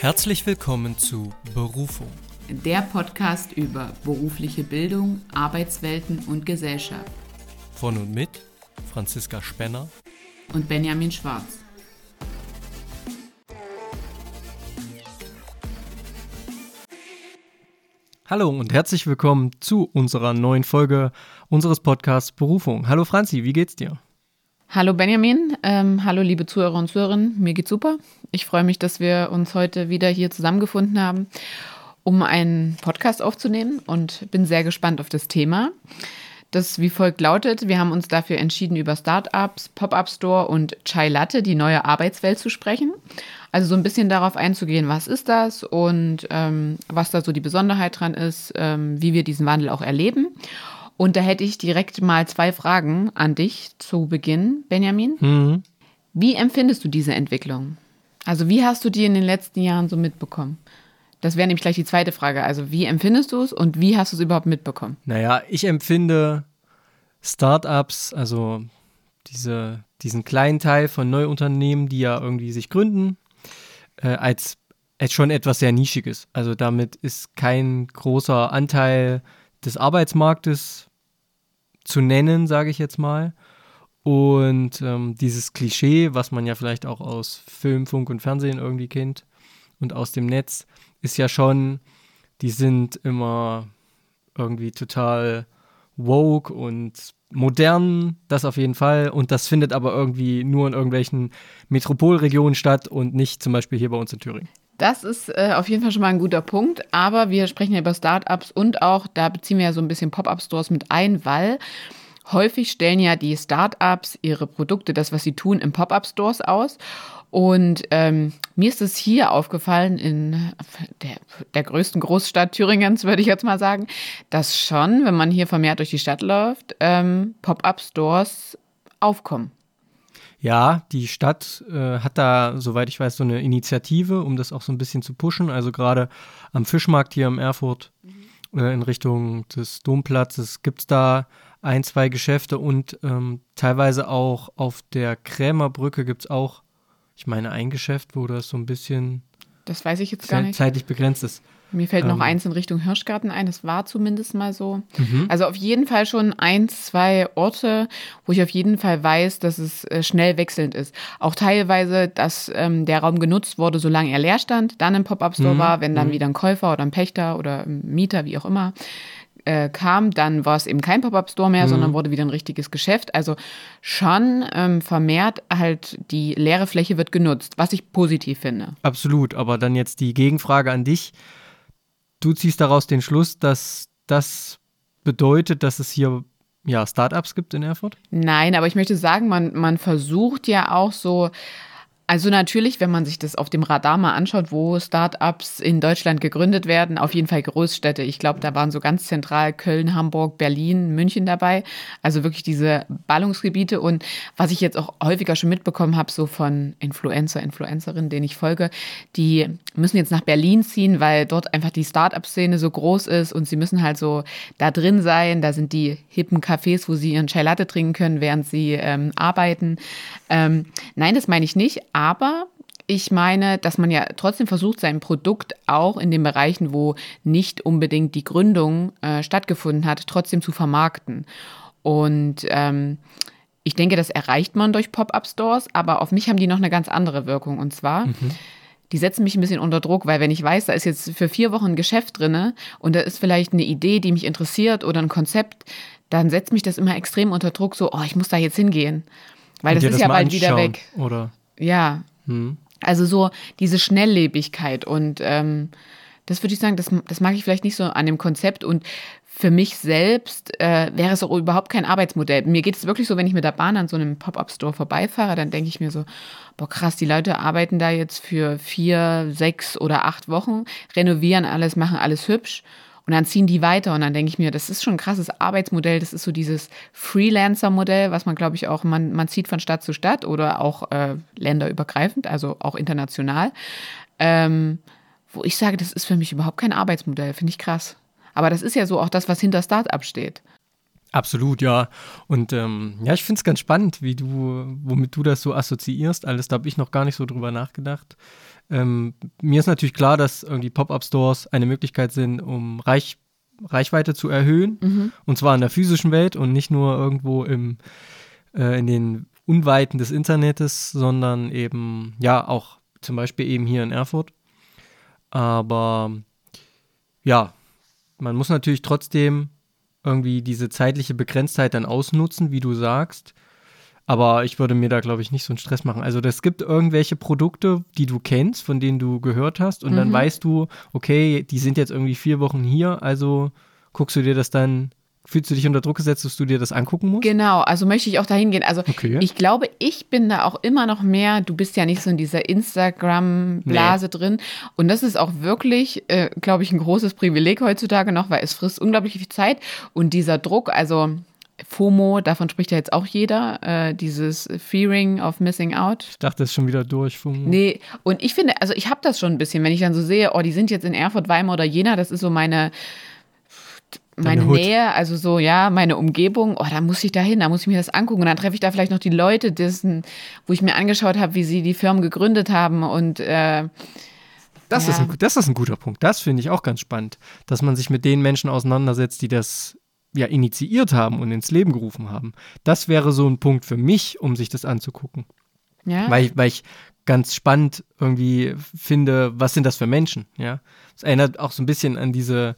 Herzlich willkommen zu Berufung. Der Podcast über berufliche Bildung, Arbeitswelten und Gesellschaft. Von und mit Franziska Spenner und Benjamin Schwarz. Hallo und herzlich willkommen zu unserer neuen Folge unseres Podcasts Berufung. Hallo Franzi, wie geht's dir? Hallo Benjamin, ähm, hallo liebe Zuhörer und Zuhörerinnen, mir geht's super. Ich freue mich, dass wir uns heute wieder hier zusammengefunden haben, um einen Podcast aufzunehmen und bin sehr gespannt auf das Thema. Das wie folgt lautet, wir haben uns dafür entschieden, über Startups, Pop-up Store und Chai Latte, die neue Arbeitswelt zu sprechen. Also so ein bisschen darauf einzugehen, was ist das und ähm, was da so die Besonderheit dran ist, ähm, wie wir diesen Wandel auch erleben. Und da hätte ich direkt mal zwei Fragen an dich zu Beginn, Benjamin. Mhm. Wie empfindest du diese Entwicklung? Also wie hast du die in den letzten Jahren so mitbekommen? Das wäre nämlich gleich die zweite Frage. Also wie empfindest du es und wie hast du es überhaupt mitbekommen? Naja, ich empfinde Startups, also diese, diesen kleinen Teil von Neuunternehmen, die ja irgendwie sich gründen, äh, als, als schon etwas sehr Nischiges. Also damit ist kein großer Anteil des Arbeitsmarktes zu nennen, sage ich jetzt mal. Und ähm, dieses Klischee, was man ja vielleicht auch aus Film, Funk und Fernsehen irgendwie kennt und aus dem Netz, ist ja schon, die sind immer irgendwie total woke und modern, das auf jeden Fall. Und das findet aber irgendwie nur in irgendwelchen Metropolregionen statt und nicht zum Beispiel hier bei uns in Thüringen. Das ist äh, auf jeden Fall schon mal ein guter Punkt. Aber wir sprechen ja über Startups und auch, da beziehen wir ja so ein bisschen Pop-up-Stores mit ein, weil häufig stellen ja die Startups ihre Produkte, das, was sie tun, in Pop-up-Stores aus. Und ähm, mir ist es hier aufgefallen, in der, der größten Großstadt Thüringens, würde ich jetzt mal sagen, dass schon, wenn man hier vermehrt durch die Stadt läuft, ähm, Pop-up-Stores aufkommen. Ja, die Stadt äh, hat da, soweit ich weiß, so eine Initiative, um das auch so ein bisschen zu pushen. Also gerade am Fischmarkt hier im Erfurt mhm. äh, in Richtung des Domplatzes gibt es da ein, zwei Geschäfte und ähm, teilweise auch auf der Krämerbrücke gibt es auch, ich meine, ein Geschäft, wo das so ein bisschen das weiß ich jetzt gar nicht. zeitlich begrenzt ist. Mir fällt noch ähm. eins in Richtung Hirschgarten ein, das war zumindest mal so. Mhm. Also auf jeden Fall schon ein, zwei Orte, wo ich auf jeden Fall weiß, dass es äh, schnell wechselnd ist. Auch teilweise, dass ähm, der Raum genutzt wurde, solange er leer stand, dann im Pop-Up-Store mhm. war, wenn dann mhm. wieder ein Käufer oder ein Pächter oder ein Mieter, wie auch immer, äh, kam, dann war es eben kein Pop-Up-Store mehr, mhm. sondern wurde wieder ein richtiges Geschäft. Also schon ähm, vermehrt halt die leere Fläche wird genutzt, was ich positiv finde. Absolut, aber dann jetzt die Gegenfrage an dich du ziehst daraus den Schluss, dass das bedeutet, dass es hier ja, Startups gibt in Erfurt? Nein, aber ich möchte sagen, man, man versucht ja auch so also natürlich, wenn man sich das auf dem Radar mal anschaut, wo Startups in Deutschland gegründet werden, auf jeden Fall Großstädte. Ich glaube, da waren so ganz zentral Köln, Hamburg, Berlin, München dabei. Also wirklich diese Ballungsgebiete. Und was ich jetzt auch häufiger schon mitbekommen habe, so von Influencer, Influencerinnen, denen ich folge, die müssen jetzt nach Berlin ziehen, weil dort einfach die Startup-Szene so groß ist und sie müssen halt so da drin sein. Da sind die hippen Cafés, wo sie ihren Chai Latte trinken können, während sie ähm, arbeiten. Ähm, nein, das meine ich nicht aber ich meine, dass man ja trotzdem versucht, sein Produkt auch in den Bereichen, wo nicht unbedingt die Gründung äh, stattgefunden hat, trotzdem zu vermarkten. Und ähm, ich denke, das erreicht man durch Pop-up-Stores, aber auf mich haben die noch eine ganz andere Wirkung. Und zwar, mhm. die setzen mich ein bisschen unter Druck, weil wenn ich weiß, da ist jetzt für vier Wochen ein Geschäft drin und da ist vielleicht eine Idee, die mich interessiert oder ein Konzept, dann setzt mich das immer extrem unter Druck, so, oh, ich muss da jetzt hingehen. Weil das ist das ja bald wieder weg. Oder? Ja. Hm. Also so diese Schnelllebigkeit und ähm, das würde ich sagen, das, das mag ich vielleicht nicht so an dem Konzept und für mich selbst äh, wäre es auch überhaupt kein Arbeitsmodell. Mir geht es wirklich so, wenn ich mit der Bahn an so einem Pop-up-Store vorbeifahre, dann denke ich mir so, boah krass, die Leute arbeiten da jetzt für vier, sechs oder acht Wochen, renovieren alles, machen alles hübsch und dann ziehen die weiter und dann denke ich mir, das ist schon ein krasses Arbeitsmodell. Das ist so dieses Freelancer-Modell, was man, glaube ich, auch, man, man zieht von Stadt zu Stadt oder auch äh, länderübergreifend, also auch international. Ähm, wo ich sage, das ist für mich überhaupt kein Arbeitsmodell, finde ich krass. Aber das ist ja so auch das, was hinter Startup steht. Absolut, ja. Und ähm, ja, ich finde es ganz spannend, wie du, womit du das so assoziierst. Alles, da habe ich noch gar nicht so drüber nachgedacht. Ähm, mir ist natürlich klar, dass irgendwie Pop-up-Stores eine Möglichkeit sind, um Reich, Reichweite zu erhöhen. Mhm. Und zwar in der physischen Welt und nicht nur irgendwo im, äh, in den Unweiten des Internets, sondern eben, ja, auch zum Beispiel eben hier in Erfurt. Aber ja, man muss natürlich trotzdem irgendwie diese zeitliche Begrenztheit dann ausnutzen, wie du sagst. Aber ich würde mir da, glaube ich, nicht so einen Stress machen. Also es gibt irgendwelche Produkte, die du kennst, von denen du gehört hast. Und dann Mhm. weißt du, okay, die sind jetzt irgendwie vier Wochen hier. Also guckst du dir das dann, fühlst du dich unter Druck gesetzt, dass du dir das angucken musst? Genau, also möchte ich auch dahin gehen. Also Okay. ich glaube, ich bin da auch immer noch mehr, du bist ja nicht so in dieser Instagram-Blase drin. Und das ist auch wirklich, äh, glaube ich, ein großes Privileg heutzutage noch, weil es frisst unglaublich viel Zeit. Und dieser Druck, also FOMO, davon spricht ja jetzt auch jeder, äh, dieses Fearing of Missing Out. Ich dachte, das ist schon wieder durch. Vom Nee, und ich finde, also ich habe das schon ein bisschen, wenn ich dann so sehe, oh, die sind jetzt in Erfurt, Weimar oder Jena, das ist so meine, meine. Nähe, also so, ja, meine Umgebung, oh, da muss ich da hin, da muss ich mir das angucken. Und dann treffe ich da vielleicht noch die Leute, dessen, wo ich mir angeschaut habe, wie sie die Firmen gegründet haben und äh, Das, Ja. ist ein, das ist ein guter Punkt. Das finde ich auch ganz spannend, dass man sich mit den Menschen auseinandersetzt, die das ja initiiert haben und ins Leben gerufen haben. Das wäre so ein Punkt für mich, um sich das anzugucken. ja. Weil, ich- weil ich ganz spannend irgendwie finde, was sind das für Menschen, ja. Es erinnert auch so ein bisschen an diese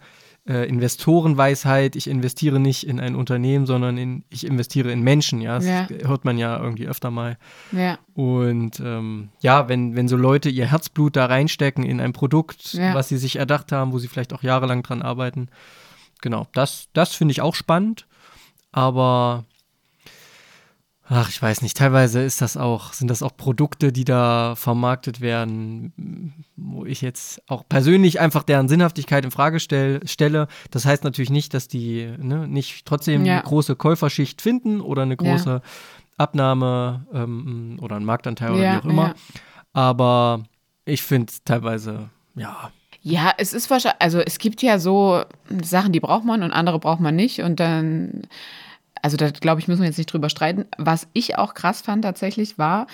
äh, Investorenweisheit, ich investiere nicht in ein Unternehmen, sondern in, ich investiere in Menschen, ja. Das Ja. hört man ja irgendwie öfter mal. ja. Und ähm, ja, wenn, wenn so Leute ihr Herzblut da reinstecken in ein Produkt, Ja. was sie sich erdacht haben, wo sie vielleicht auch jahrelang dran arbeiten, genau, das, das finde ich auch spannend. Aber ach, ich weiß nicht, teilweise ist das auch, sind das auch Produkte, die da vermarktet werden, wo ich jetzt auch persönlich einfach deren Sinnhaftigkeit in Frage stell, stelle. Das heißt natürlich nicht, dass die ne, nicht trotzdem Ja. eine große Käuferschicht finden oder eine Ja. große Abnahme ähm, oder einen Marktanteil oder Ja, wie auch immer. ja. Aber ich finde teilweise, ja, Ja, es ist wahrscheinlich, also es gibt ja so Sachen, die braucht man und andere braucht man nicht. Und dann, also da glaube ich, müssen wir jetzt nicht drüber streiten. Was ich auch krass fand tatsächlich war,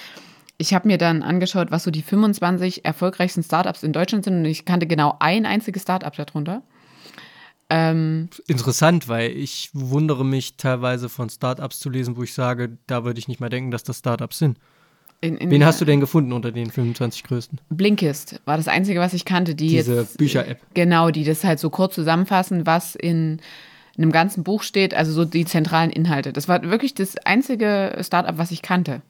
ich habe mir dann angeschaut, was so die 25 erfolgreichsten Startups in Deutschland sind und ich kannte genau ein einziges Startup darunter. Ähm, interessant, weil ich wundere mich teilweise von Startups zu lesen, wo ich sage, da würde ich nicht mal denken, dass das Startups sind. in, in Wen hast du denn gefunden unter den 25 größten? Blinkist war das einzige, was ich kannte, die Diese jetzt Bücher-App. Genau, die das halt so kurz zusammenfassen, was in einem ganzen Buch steht, also so die zentralen Inhalte. Das war wirklich das einzige Startup, was ich kannte.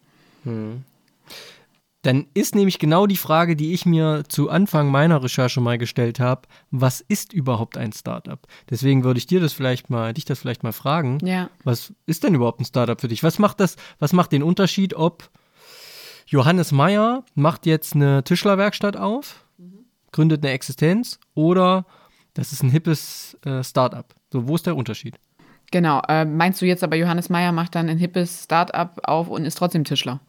Dann ist nämlich genau die Frage, die ich mir zu Anfang meiner Recherche mal gestellt habe, was ist überhaupt ein Startup? Deswegen würde ich dir das vielleicht mal, dich das vielleicht mal fragen. Ja. Was ist denn überhaupt ein Startup für dich? Was macht das, was macht den Unterschied, ob Johannes Meyer macht jetzt eine Tischlerwerkstatt auf, gründet eine Existenz oder das ist ein hippes äh, Startup? So, wo ist der Unterschied? Genau. Äh, meinst du jetzt aber, Johannes Meyer macht dann ein hippes Startup auf und ist trotzdem Tischler?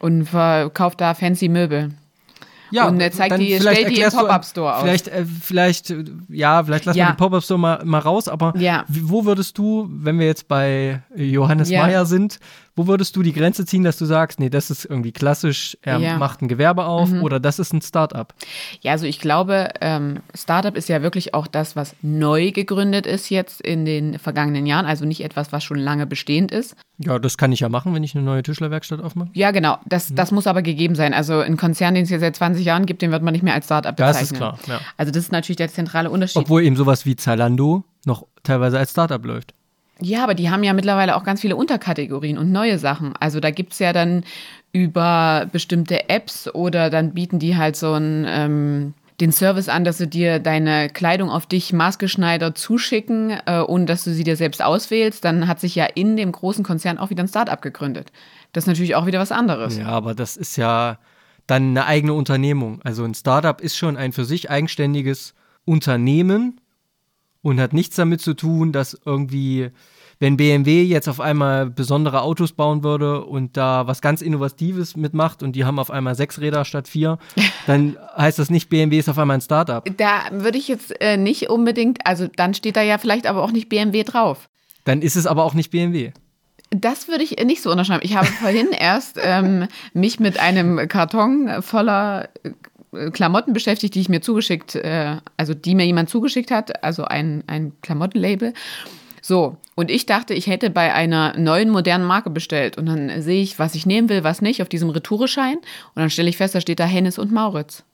Und verkauft da fancy Möbel. Und er zeigt die- vielleicht stellt die im Pop-up-Store aus. Vielleicht, äh, vielleicht, ja, vielleicht lassen Ja. wir den Pop-Up-Store mal, mal raus, aber Ja. wo würdest du, wenn wir jetzt bei Johannes Ja. Meyer sind, wo würdest du die Grenze ziehen, dass du sagst, nee, das ist irgendwie klassisch, er Ja. Mhm. macht ein Gewerbe auf oder das ist ein Startup? Ja, also ich glaube, ähm, Startup ist ja wirklich auch das, was neu gegründet ist jetzt in den vergangenen Jahren. Also nicht etwas, was schon lange bestehend ist. Ja, das kann ich ja machen, wenn ich eine neue Tischlerwerkstatt aufmache. Ja, genau. Das, Mhm. das muss aber gegeben sein. Also ein Konzern, den es ja seit 20 Jahren gibt, den wird man nicht mehr als Startup bezeichnen. Das ist klar, ja. Also das ist natürlich der zentrale Unterschied. Obwohl eben sowas wie Zalando noch teilweise als Startup läuft. Ja, aber die haben ja mittlerweile auch ganz viele Unterkategorien und neue Sachen. Also da gibt es ja dann über bestimmte Apps oder dann bieten die halt so einen, ähm, den Service an, dass sie dir deine Kleidung auf dich maßgeschneidert zuschicken, äh, ohne dass du sie dir selbst auswählst. Dann hat sich ja in dem großen Konzern auch wieder ein Startup gegründet. Das ist natürlich auch wieder was anderes. Ja, aber das ist ja dann eine eigene Unternehmung. Also ein Startup ist schon ein für sich eigenständiges Unternehmen und hat nichts damit zu tun, dass irgendwie, wenn BMW jetzt auf einmal besondere Autos bauen würde und da was ganz Innovatives mitmacht und die haben auf einmal sechs Räder statt vier, dann heißt das nicht, BMW ist auf einmal ein Startup. Da würde ich jetzt äh, nicht unbedingt, also dann steht da ja vielleicht aber auch nicht BMW drauf. Dann ist es aber auch nicht BMW. Das würde ich nicht so unterschreiben. Ich habe vorhin erst ähm, mich mit einem Karton voller Klamotten beschäftigt, die ich mir zugeschickt, äh, also die mir jemand zugeschickt hat, also ein, ein Klamottenlabel. So, und ich dachte, ich hätte bei einer neuen modernen Marke bestellt. Und dann sehe ich, was ich nehmen will, was nicht, auf diesem Retoureschein. Und dann stelle ich fest, da steht da Hennes und Mauritz.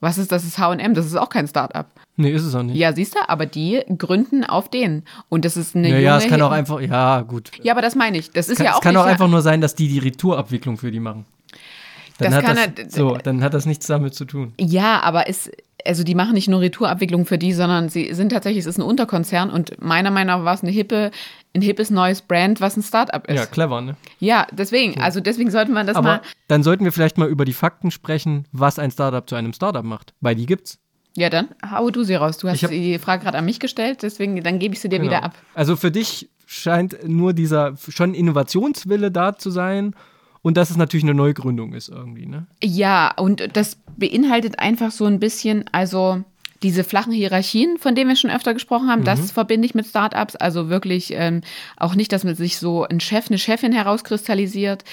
Was ist das? ist HM, das ist auch kein Start-up. Nee, ist es auch nicht. Ja, siehst du, aber die gründen auf den. Und das ist eine Ja, junge ja, es kann auch einfach, ja, gut. Ja, aber das meine ich. Das ist Kann, ja auch es kann auch einfach nur sein, dass die die Retourabwicklung für die machen. Dann Das hat das, er- so, dann hat das nichts damit zu tun. Ja, aber es, also die machen nicht nur Retourabwicklung für die, sondern sie sind tatsächlich, es ist ein Unterkonzern und meiner Meinung nach war es eine hippe, ein hippes neues Brand, was ein Startup ist. Ja, clever, ne? Ja, deswegen, also deswegen sollte man das Aber mal. dann sollten wir vielleicht mal über die Fakten sprechen, was ein Startup zu einem Startup macht. Weil die gibt's. Ja, dann hau du sie raus. Du hast hab- die Frage gerade an mich gestellt, deswegen dann gebe ich sie dir Genau. wieder ab. Also für dich scheint nur dieser schon Innovationswille da zu sein und dass es natürlich eine Neugründung ist irgendwie, ne? Ja, und das beinhaltet einfach so ein bisschen, also diese flachen Hierarchien, von denen wir schon öfter gesprochen haben, das verbinde ich mit Startups. Also wirklich ähm, auch nicht, dass man sich so ein Chef, eine Chefin herauskristallisiert.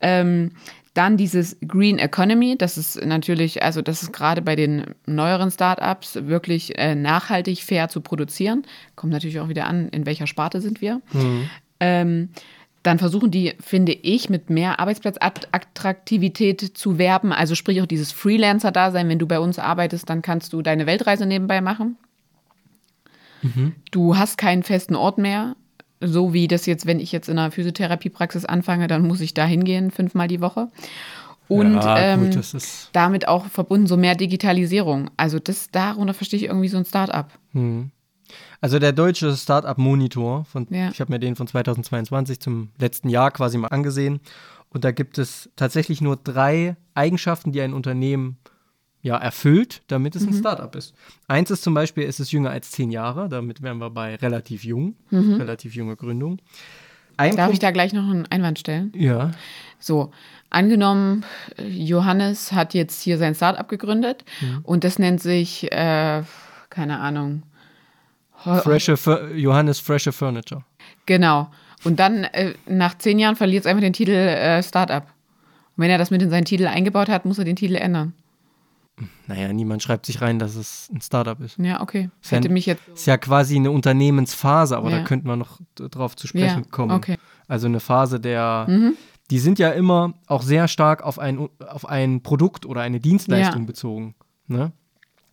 Ähm, dann dieses Green Economy, das ist natürlich, also das ist gerade bei den neueren Startups wirklich äh, nachhaltig fair zu produzieren. Kommt natürlich auch wieder an, in welcher Sparte sind wir. Ähm, dann versuchen die, finde ich, mit mehr Arbeitsplatzattraktivität zu werben. Also sprich auch dieses Freelancer-Dasein. Wenn du bei uns arbeitest, dann kannst du deine Weltreise nebenbei machen. Du hast keinen festen Ort mehr. So wie das jetzt, wenn ich jetzt in einer Physiotherapiepraxis anfange, dann muss ich da hingehen, fünfmal die Woche. Und ja, ähm, gut, das ist. damit auch verbunden so mehr Digitalisierung. Also das darunter verstehe ich irgendwie so ein Start-up. Also der deutsche Startup Monitor, von, Ja. ich habe mir den von 2022 zum letzten Jahr quasi mal angesehen. Und da gibt es tatsächlich nur drei Eigenschaften, die ein Unternehmen ja, erfüllt, damit Mhm. es ein Startup ist. Eins ist zum Beispiel, es ist jünger als zehn Jahre, damit wären wir bei relativ jung, relativ junge Gründung. Ein Mhm. Darf ich Punkt, da gleich noch einen Einwand stellen? Ja, So, angenommen, Johannes hat jetzt hier sein Startup gegründet Mhm. und das nennt sich, äh, keine Ahnung, freshe, Fur- Johannes Freshe Furniture. genau. Und dann äh, nach zehn Jahren verliert es einfach den Titel äh, Startup. Und wenn er das mit in seinen Titel eingebaut hat, muss er den Titel ändern. Naja, niemand schreibt sich rein, dass es ein Startup ist. Ja, okay. Ja Hätte ein- mich jetzt. Ist ja quasi eine Unternehmensphase, aber Ja. da könnten wir noch drauf zu sprechen Ja, kommen. okay. Also eine Phase der, die sind ja immer auch sehr stark auf ein, auf ein Produkt oder eine Dienstleistung Ja. bezogen. Ne?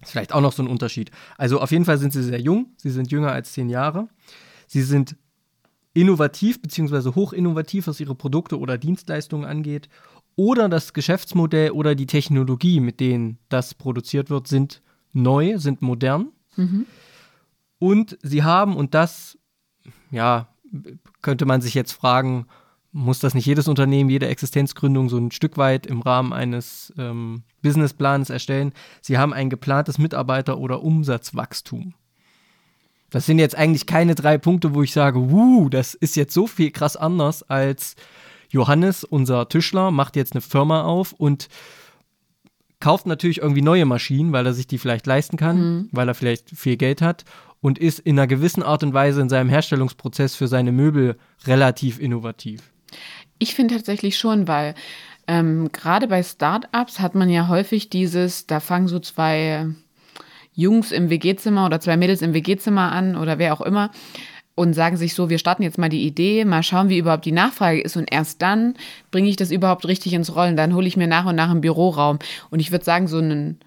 Ist vielleicht auch noch so ein Unterschied. Also auf jeden Fall sind sie sehr jung, sie sind jünger als zehn Jahre. Sie sind innovativ beziehungsweise hochinnovativ, was ihre Produkte oder Dienstleistungen angeht. Oder das Geschäftsmodell oder die Technologie, mit denen das produziert wird, sind neu, sind modern. Und sie haben, und das, ja, könnte man sich jetzt fragen, muss das nicht jedes Unternehmen, jede Existenzgründung so ein Stück weit im Rahmen eines ähm, Businessplans erstellen? Sie haben ein geplantes Mitarbeiter- oder Umsatzwachstum. Das sind jetzt eigentlich keine drei Punkte, wo ich sage, wuh, das ist jetzt so viel krass anders als Johannes, unser Tischler, macht jetzt eine Firma auf und kauft natürlich irgendwie neue Maschinen, weil er sich die vielleicht leisten kann, weil er vielleicht viel Geld hat und ist in einer gewissen Art und Weise in seinem Herstellungsprozess für seine Möbel relativ innovativ. Ich finde tatsächlich schon, weil ähm, gerade bei Startups hat man ja häufig dieses, da fangen so zwei Jungs im WG-Zimmer oder zwei Mädels im WG-Zimmer an oder wer auch immer und sagen sich so, wir starten jetzt mal die Idee, mal schauen, wie überhaupt die Nachfrage ist und erst dann bringe ich das überhaupt richtig ins Rollen. Dann hole ich mir nach und nach einen Büroraum. Und ich würde sagen, so ein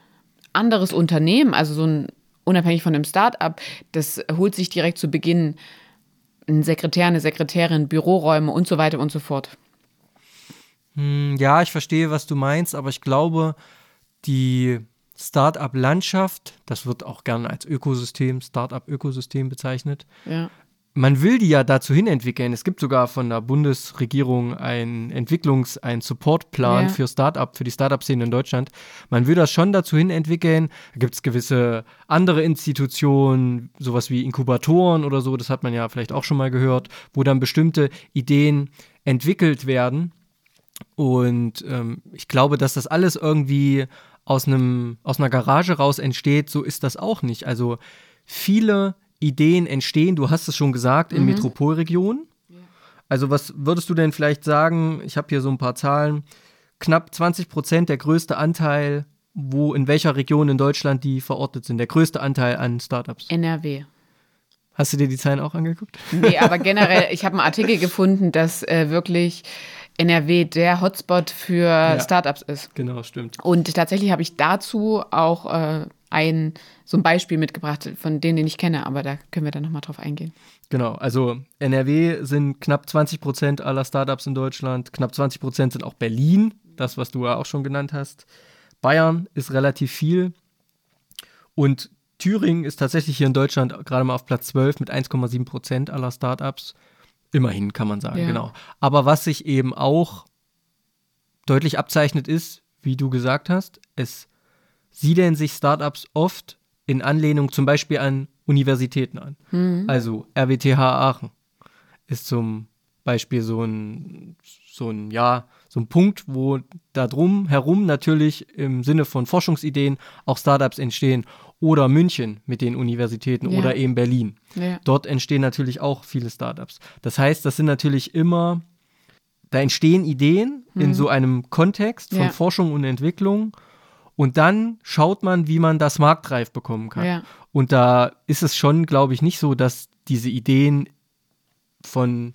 anderes Unternehmen, also so ein unabhängig von einem Start-up, das holt sich direkt zu Beginn einen Sekretär, eine Sekretärin, Büroräume und so weiter und so fort. Hm, Ja, ich verstehe, was du meinst, aber ich glaube, die Startup-Landschaft, das wird auch gerne als Ökosystem, Startup-Ökosystem bezeichnet, Ja. Man will die ja dazu hin entwickeln. Es gibt sogar von der Bundesregierung einen Entwicklungs-, einen Supportplan Ja. für Startup, für die Startup-Szene in Deutschland. Man will das schon dazu hin entwickeln. Da gibt es gewisse andere Institutionen, sowas wie Inkubatoren oder so, das hat man ja vielleicht auch schon mal gehört, wo dann bestimmte Ideen entwickelt werden. Und ähm, ich glaube, dass das alles irgendwie aus einem, aus einer Garage raus entsteht, so ist das auch nicht. Also viele Ideen entstehen, du hast es schon gesagt, in Mhm. Metropolregionen. Also was würdest du denn vielleicht sagen, ich habe hier so ein paar Zahlen, knapp 20 Prozent der größte Anteil, wo in welcher Region in Deutschland die verortet sind, der größte Anteil an Startups. NRW. Hast du dir die Zahlen auch angeguckt? Nee, aber generell, ich habe einen Artikel gefunden, dass äh, wirklich NRW der Hotspot für Startups ist. Genau, stimmt. Und tatsächlich habe ich dazu auch äh, ein so ein Beispiel mitgebracht von denen, den ich kenne, aber da können wir dann nochmal drauf eingehen. Genau, also NRW sind knapp 20 Prozent aller Startups in Deutschland, knapp 20 Prozent sind auch Berlin, das, was du ja auch schon genannt hast. Bayern ist relativ viel und Thüringen ist tatsächlich hier in Deutschland gerade mal auf Platz 12 mit 1,7 Prozent aller Startups. Immerhin kann man sagen, Ja. genau. Aber was sich eben auch deutlich abzeichnet ist, wie du gesagt hast, es siedeln sich Startups oft in Anlehnung zum Beispiel an Universitäten an. Also RWTH Aachen ist zum Beispiel so ein, so ein, ja, so ein Punkt, wo da drum herum natürlich im Sinne von Forschungsideen auch Startups entstehen. Oder München mit den Universitäten Ja. oder eben Berlin. Ja. Dort entstehen natürlich auch viele Startups. Das heißt, das sind natürlich immer, da entstehen Ideen in so einem Kontext von Mhm. Ja. Forschung und Entwicklung. Und dann schaut man, wie man das marktreif bekommen kann. Ja. Und da ist es schon, glaube ich, nicht so, dass diese Ideen von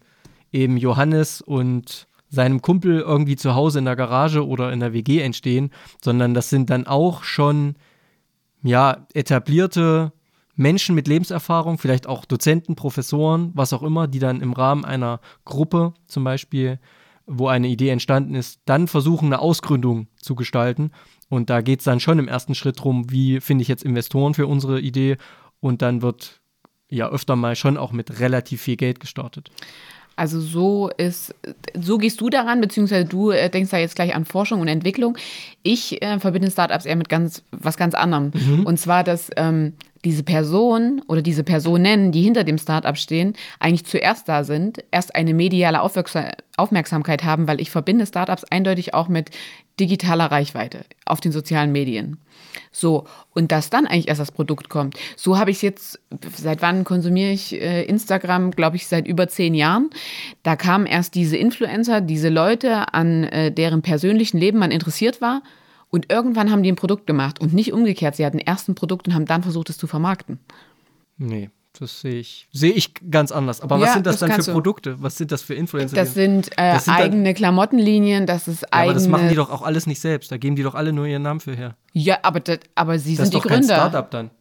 eben Johannes und seinem Kumpel irgendwie zu Hause in der Garage oder in der WG entstehen, sondern das sind dann auch schon ja etablierte Menschen mit Lebenserfahrung, vielleicht auch Dozenten, Professoren, was auch immer, die dann im Rahmen einer Gruppe zum Beispiel, wo eine Idee entstanden ist, dann versuchen, eine Ausgründung zu gestalten. Und da geht es dann schon im ersten Schritt drum, wie finde ich jetzt Investoren für unsere Idee. Und dann wird ja öfter mal schon auch mit relativ viel Geld gestartet. Also so ist, so gehst du daran, beziehungsweise du äh, denkst da jetzt gleich an Forschung und Entwicklung. Ich äh, verbinde Startups eher mit ganz was ganz anderem. Und zwar, dass ähm, diese Person oder diese Personen, die hinter dem Startup stehen, eigentlich zuerst da sind, erst eine mediale Aufmerksa Aufmerksamkeit haben, weil ich verbinde Startups eindeutig auch mit digitaler Reichweite auf den sozialen Medien. So, und dass dann eigentlich erst das Produkt kommt. So habe ich es jetzt, seit wann konsumiere ich äh, Instagram, glaube ich, seit über zehn Jahren. Da kamen erst diese Influencer, diese Leute, an äh, deren persönlichen Leben man interessiert war. Und irgendwann haben die ein Produkt gemacht und nicht umgekehrt. Sie hatten erst ein Produkt und haben dann versucht, es zu vermarkten. Nee, das sehe ich, sehe ich ganz anders. Aber Ja, was sind das, das dann für. Produkte? Was sind das für Influencer? Das sind, äh, Das sind eigene Klamottenlinien, das ist ja, eigene. aber das machen die doch auch alles nicht selbst. Da geben die doch alle nur ihren Namen für her. Ja, aber, das, aber sie Das sind ist die doch kein Gründer. Startup dann.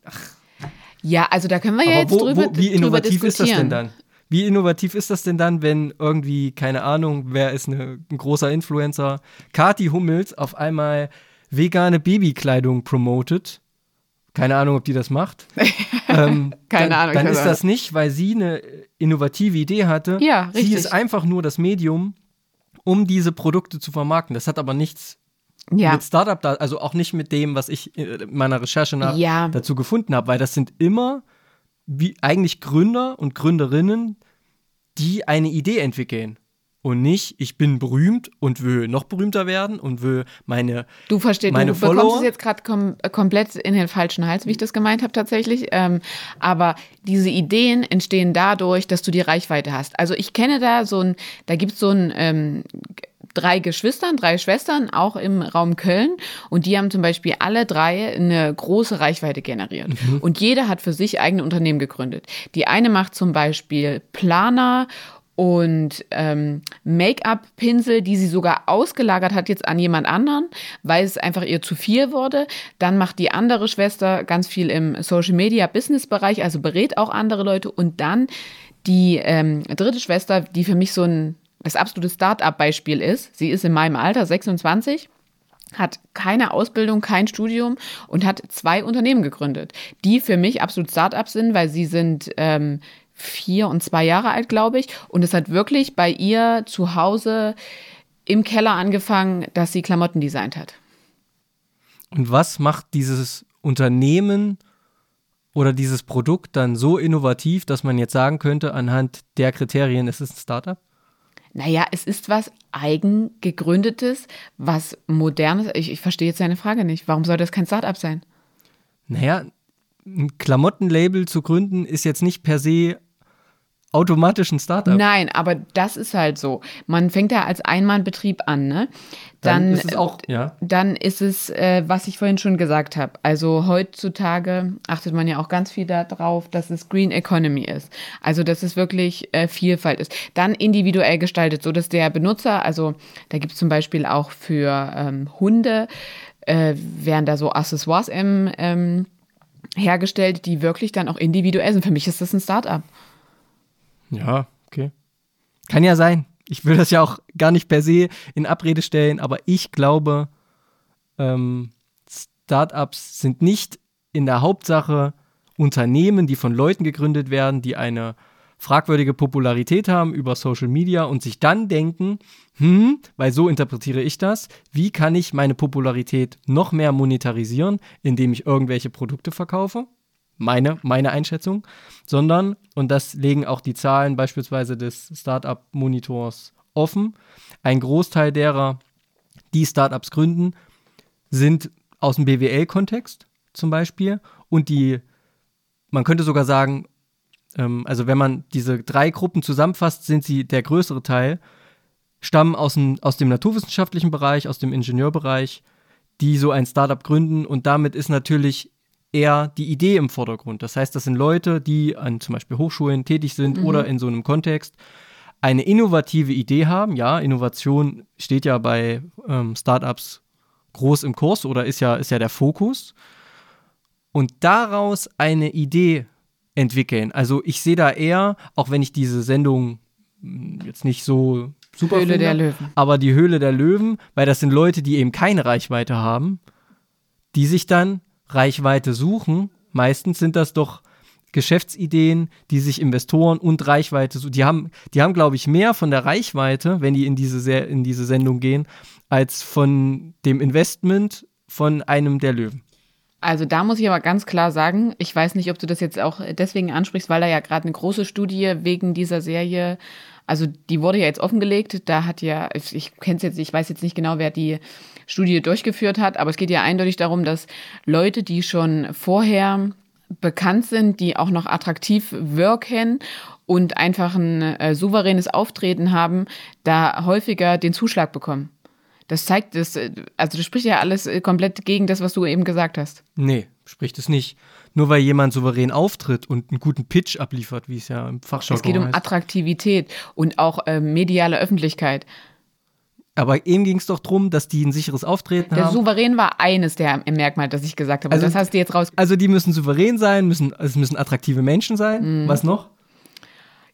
Ja, also da können wir ja Aber jetzt wo, drüber, wo, wie drüber innovativ diskutieren. ist das denn dann? Wie innovativ ist das denn dann, wenn irgendwie, keine Ahnung, wer ist eine, ein großer Influencer, Kati Hummels auf einmal vegane Babykleidung promotet? Keine Ahnung, ob die das macht. ähm, Keine dann, Ahnung, Dann ist das nicht, weil sie eine innovative Idee hatte. Ja, Sie richtig. ist einfach nur das Medium, um diese Produkte zu vermarkten. Das hat aber nichts Ja, mit Startup da, also auch nicht mit dem, was ich in meiner Recherche nach Ja. dazu gefunden habe, weil das sind immer wie eigentlich Gründer und Gründerinnen, die eine Idee entwickeln. Und nicht, ich bin berühmt und will noch berühmter werden und will meine. du verstehst, meine du bekommst Follower- es jetzt gerade kom äh, komplett in den falschen Hals, wie ich das gemeint habe tatsächlich. Ähm, aber diese Ideen entstehen dadurch, dass du die Reichweite hast. Also ich kenne da so ein, da gibt es so ein ähm, drei Geschwistern, drei Schwestern, auch im Raum Köln. Und die haben zum Beispiel alle drei eine große Reichweite generiert. Und jeder hat für sich eigene Unternehmen gegründet. Die eine macht zum Beispiel Planer und ähm, Make-up-Pinsel, die sie sogar ausgelagert hat jetzt an jemand anderen, weil es einfach ihr zu viel wurde. Dann macht die andere Schwester ganz viel im Social-Media-Business-Bereich, also berät auch andere Leute. Und dann die ähm, dritte Schwester, die für mich so ein das absolute Start-up-Beispiel ist. Sie ist in meinem Alter 26 hat keine Ausbildung, kein Studium und hat zwei Unternehmen gegründet, die für mich absolut Start-ups sind, weil sie sind ähm, vier und zwei Jahre alt, glaube ich. Und es hat wirklich bei ihr zu Hause im Keller angefangen, dass sie Klamotten designt hat. Und was macht dieses Unternehmen oder dieses Produkt dann so innovativ, dass man jetzt sagen könnte, anhand der Kriterien, es ist ein Startup? Naja, es ist was eigengegründetes, was modernes. Ich, ich verstehe jetzt deine Frage nicht. Warum soll das kein Start-up sein? Naja, ein Klamottenlabel zu gründen ist jetzt nicht per se automatisch ein Startup. Nein, aber das ist halt so. Man fängt ja als Einmannbetrieb an, ne? Dann, dann ist es auch, ja. Dann ist es, äh, was ich vorhin schon gesagt habe. Also heutzutage achtet man ja auch ganz viel darauf, dass es Green Economy ist. Also dass es wirklich äh, Vielfalt ist. Dann individuell gestaltet, so dass der Benutzer, also da gibt es zum Beispiel auch für ähm, Hunde, äh, werden da so Accessoires im, ähm, hergestellt, die wirklich dann auch individuell sind. Für mich ist das ein Startup. Ja, okay. Kann ja sein. Ich will das ja auch gar nicht per se in Abrede stellen, aber ich glaube, ähm, Startups sind nicht in der Hauptsache Unternehmen, die von Leuten gegründet werden, die eine fragwürdige Popularität haben über Social Media und sich dann denken, hm, weil so interpretiere ich das, wie kann ich meine Popularität noch mehr monetarisieren, indem ich irgendwelche Produkte verkaufe? Meine, meine Einschätzung, sondern, und das legen auch die Zahlen beispielsweise des Startup-Monitors offen, ein Großteil derer, die Startups gründen, sind aus dem BWL-Kontext zum Beispiel und die, man könnte sogar sagen, ähm, also wenn man diese drei Gruppen zusammenfasst, sind sie der größere Teil, stammen aus dem, aus dem naturwissenschaftlichen Bereich, aus dem Ingenieurbereich, die so ein Startup gründen und damit ist natürlich eher die Idee im Vordergrund. Das heißt, das sind Leute, die an zum Beispiel Hochschulen tätig sind mhm. oder in so einem Kontext eine innovative Idee haben. Ja, Innovation steht ja bei ähm, Startups groß im Kurs oder ist ja, ist ja der Fokus. Und daraus eine Idee entwickeln. Also ich sehe da eher, auch wenn ich diese Sendung hm, jetzt nicht so super Höhle finde, der Löwen. aber die Höhle der Löwen, weil das sind Leute, die eben keine Reichweite haben, die sich dann Reichweite suchen, meistens sind das doch Geschäftsideen, die sich Investoren und Reichweite suchen. Die haben, die haben, glaube ich, mehr von der Reichweite, wenn die in diese, in diese Sendung gehen, als von dem Investment von einem der Löwen. Also da muss ich aber ganz klar sagen, ich weiß nicht, ob du das jetzt auch deswegen ansprichst, weil da ja gerade eine große Studie wegen dieser Serie, also die wurde ja jetzt offengelegt, da hat ja, ich kenne jetzt, ich weiß jetzt nicht genau, wer die Studie durchgeführt hat. Aber es geht ja eindeutig darum, dass Leute, die schon vorher bekannt sind, die auch noch attraktiv wirken und einfach ein äh, souveränes Auftreten haben, da häufiger den Zuschlag bekommen. Das zeigt es, äh, also das spricht ja alles äh, komplett gegen das, was du eben gesagt hast. Nee, spricht es nicht. Nur weil jemand souverän auftritt und einen guten Pitch abliefert, wie es ja im Fachjargon heißt. Es geht um heißt. Attraktivität und auch äh, mediale Öffentlichkeit. Aber eben ging es doch darum, dass die ein sicheres Auftreten der haben. Der Souverän war eines der Merkmale, das ich gesagt habe. Also, das hast du jetzt raus. Also die müssen souverän sein, müssen, es müssen attraktive Menschen sein. Mhm. Was noch?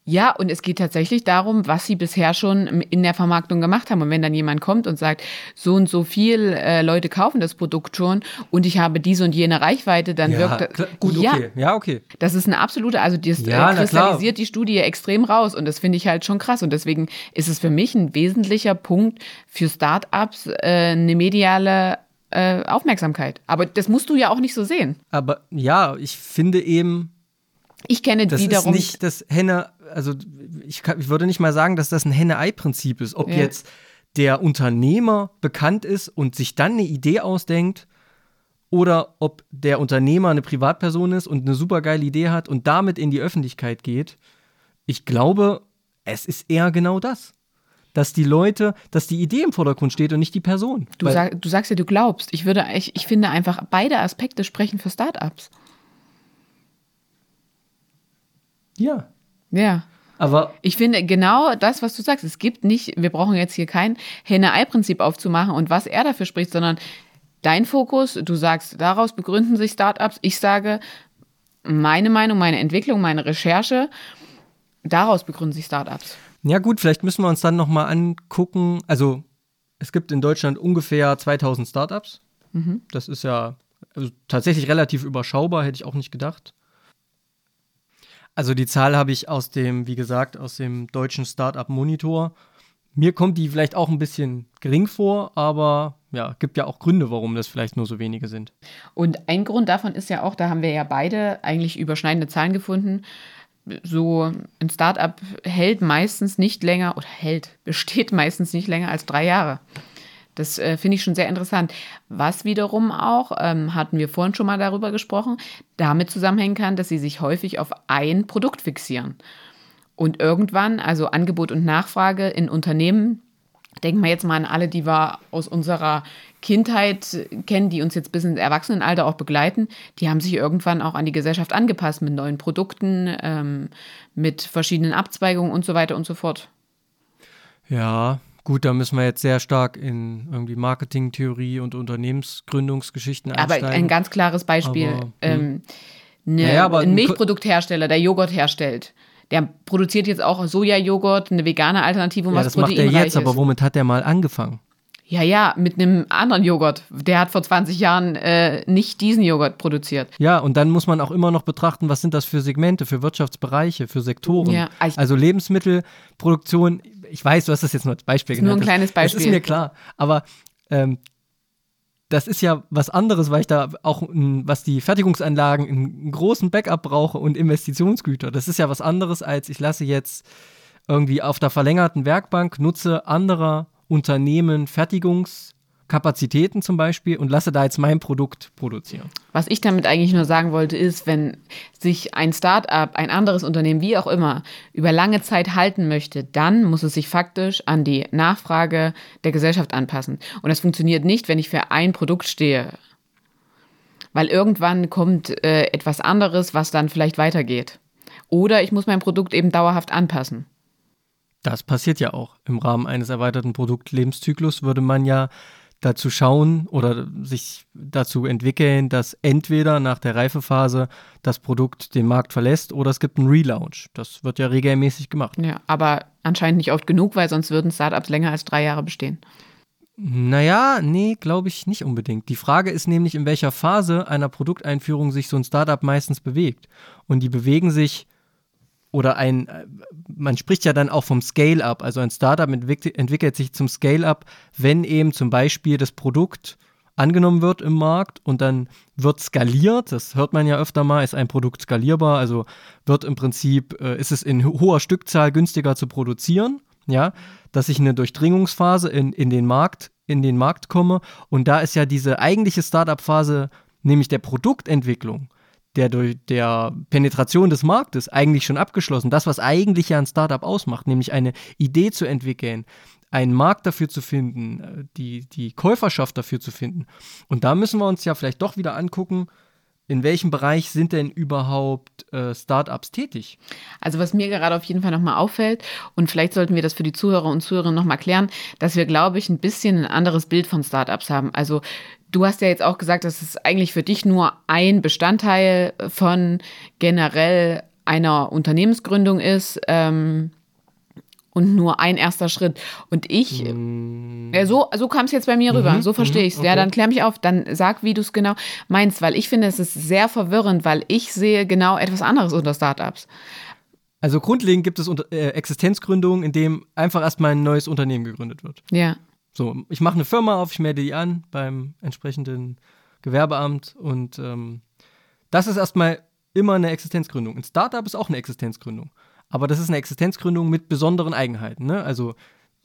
Ja, und es geht tatsächlich darum, was sie bisher schon in der Vermarktung gemacht haben. Und wenn dann jemand kommt und sagt, so und so viel äh, Leute kaufen das Produkt schon und ich habe diese und jene Reichweite, dann ja, wirkt das. Gut, ja, okay. Ja, okay. Das ist eine absolute, also das ja, äh, kristallisiert die Studie extrem raus und das finde ich halt schon krass. Und deswegen ist es für mich ein wesentlicher Punkt für Startups, äh, eine mediale äh, Aufmerksamkeit. Aber das musst du ja auch nicht so sehen. Aber ja, ich finde eben, ich kenne das. Das ist nicht das Henne, also ich, kann, ich würde nicht mal sagen, dass das ein Henne-Ei-Prinzip ist. Ob ja. jetzt der Unternehmer bekannt ist und sich dann eine Idee ausdenkt oder ob der Unternehmer eine Privatperson ist und eine supergeile Idee hat und damit in die Öffentlichkeit geht. Ich glaube, es ist eher genau das. Dass die Leute, dass die Idee im Vordergrund steht und nicht die Person. Du, sag, du sagst ja, du glaubst. Ich würde, ich, ich finde einfach, beide Aspekte sprechen für Startups. Ja. Ja. Aber ich finde genau das, was du sagst. Es gibt nicht, wir brauchen jetzt hier kein Henne-Ei-Prinzip aufzumachen und was er dafür spricht, sondern dein Fokus, du sagst, daraus begründen sich Startups. Ich sage, meine Meinung, meine Entwicklung, meine Recherche, daraus begründen sich Startups. Ja, gut, vielleicht müssen wir uns dann nochmal angucken. Also, es gibt in Deutschland ungefähr 2000 Startups. Mhm. Das ist ja also tatsächlich relativ überschaubar, hätte ich auch nicht gedacht. Also die Zahl habe ich aus dem, wie gesagt, aus dem deutschen Startup Monitor. Mir kommt die vielleicht auch ein bisschen gering vor, aber ja, gibt ja auch Gründe, warum das vielleicht nur so wenige sind. Und ein Grund davon ist ja auch, da haben wir ja beide eigentlich überschneidende Zahlen gefunden. So ein Startup hält meistens nicht länger oder hält, besteht meistens nicht länger als drei Jahre. Das äh, finde ich schon sehr interessant. Was wiederum auch, ähm, hatten wir vorhin schon mal darüber gesprochen, damit zusammenhängen kann, dass sie sich häufig auf ein Produkt fixieren. Und irgendwann, also Angebot und Nachfrage in Unternehmen, denken wir jetzt mal an alle, die wir aus unserer Kindheit kennen, die uns jetzt bis ins Erwachsenenalter auch begleiten, die haben sich irgendwann auch an die Gesellschaft angepasst mit neuen Produkten, ähm, mit verschiedenen Abzweigungen und so weiter und so fort. Ja, gut, da müssen wir jetzt sehr stark in irgendwie Marketingtheorie und Unternehmensgründungsgeschichten einsteigen. Aber ein ganz klares Beispiel. Aber, hm. ähm, ne, naja, ein Milchprodukthersteller, der Joghurt herstellt, der produziert jetzt auch Sojajoghurt, eine vegane Alternative, um ja, was das macht er jetzt, ist. aber womit hat er mal angefangen? Ja, ja, mit einem anderen Joghurt. Der hat vor 20 Jahren äh, nicht diesen Joghurt produziert. Ja, und dann muss man auch immer noch betrachten, was sind das für Segmente, für Wirtschaftsbereiche, für Sektoren. Ja, also Lebensmittelproduktion, ich weiß, du hast das jetzt nur als Beispiel genannt. Nur ein kleines Beispiel. Das ist mir klar. Aber ähm, das ist ja was anderes, weil ich da auch, was die Fertigungsanlagen, einen großen Backup brauche und Investitionsgüter. Das ist ja was anderes, als ich lasse jetzt irgendwie auf der verlängerten Werkbank, nutze anderer Unternehmen Fertigungs- Kapazitäten zum Beispiel und lasse da jetzt mein Produkt produzieren. Was ich damit eigentlich nur sagen wollte, ist, wenn sich ein Start-up, ein anderes Unternehmen, wie auch immer, über lange Zeit halten möchte, dann muss es sich faktisch an die Nachfrage der Gesellschaft anpassen. Und das funktioniert nicht, wenn ich für ein Produkt stehe. Weil irgendwann kommt äh, etwas anderes, was dann vielleicht weitergeht. Oder ich muss mein Produkt eben dauerhaft anpassen. Das passiert ja auch. Im Rahmen eines erweiterten Produktlebenszyklus würde man ja dazu schauen oder sich dazu entwickeln, dass entweder nach der Reifephase das Produkt den Markt verlässt oder es gibt einen Relaunch. Das wird ja regelmäßig gemacht. Ja, aber anscheinend nicht oft genug, weil sonst würden Startups länger als drei Jahre bestehen. Naja, nee, glaube ich nicht unbedingt. Die Frage ist nämlich, in welcher Phase einer Produkteinführung sich so ein Startup meistens bewegt. Und die bewegen sich oder ein, äh, man spricht ja dann auch vom Scale-up, also ein Startup entwickelt, entwickelt sich zum Scale-up, wenn eben zum Beispiel das Produkt angenommen wird im Markt und dann wird skaliert, das hört man ja öfter mal, ist ein Produkt skalierbar, also wird im Prinzip, äh, ist es in hoher Stückzahl günstiger zu produzieren, ja, dass ich eine Durchdringungsphase in, in den Markt, in den Markt komme. Und da ist ja diese eigentliche Startup-Phase, nämlich der Produktentwicklung, der durch der Penetration des Marktes eigentlich schon abgeschlossen. Das, was eigentlich ja ein Startup ausmacht, nämlich eine Idee zu entwickeln, einen Markt dafür zu finden, äh, die, die Käuferschaft dafür zu finden. Und da müssen wir uns ja vielleicht doch wieder angucken, in welchem Bereich sind denn überhaupt äh, Startups tätig? Also was mir gerade auf jeden Fall nochmal auffällt, und vielleicht sollten wir das für die Zuhörer und Zuhörerinnen nochmal klären, dass wir, glaube ich, ein bisschen ein anderes Bild von Startups haben. Also Du hast ja jetzt auch gesagt, dass es eigentlich für dich nur ein Bestandteil von generell einer Unternehmensgründung ist ähm, und nur ein erster Schritt. Und ich, mm. ja, so, so kam es jetzt bei mir rüber, mhm, so verstehe ich es. Okay. Ja, dann klär mich auf, dann sag, wie du es genau meinst, weil ich finde, es ist sehr verwirrend, weil ich sehe genau etwas anderes unter Startups. Also grundlegend gibt es äh, Existenzgründungen, in dem einfach erstmal ein neues Unternehmen gegründet wird. Ja. So, ich mache eine Firma auf, ich melde die an beim entsprechenden Gewerbeamt und ähm, das ist erstmal immer eine Existenzgründung. Ein Startup ist auch eine Existenzgründung, aber das ist eine Existenzgründung mit besonderen Eigenheiten. Ne? Also,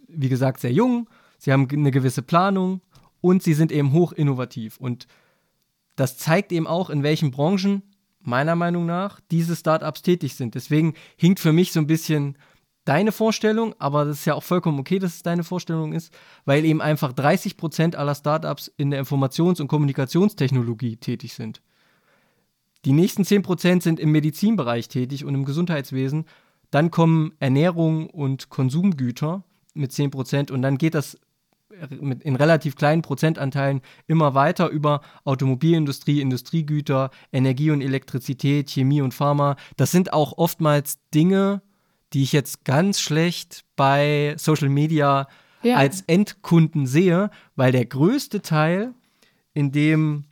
wie gesagt, sehr jung, sie haben eine gewisse Planung und sie sind eben hoch innovativ. Und das zeigt eben auch, in welchen Branchen, meiner Meinung nach, diese Startups tätig sind. Deswegen hinkt für mich so ein bisschen deine Vorstellung, aber das ist ja auch vollkommen okay, dass es deine Vorstellung ist, weil eben einfach 30 Prozent aller Startups in der Informations- und Kommunikationstechnologie tätig sind. Die nächsten 10 Prozent sind im Medizinbereich tätig und im Gesundheitswesen. Dann kommen Ernährung und Konsumgüter mit 10 Prozent und dann geht das in relativ kleinen Prozentanteilen immer weiter über Automobilindustrie, Industriegüter, Energie und Elektrizität, Chemie und Pharma. Das sind auch oftmals Dinge, die ich jetzt ganz schlecht bei Social Media ja. als Endkunden sehe, weil der größte Teil, in dem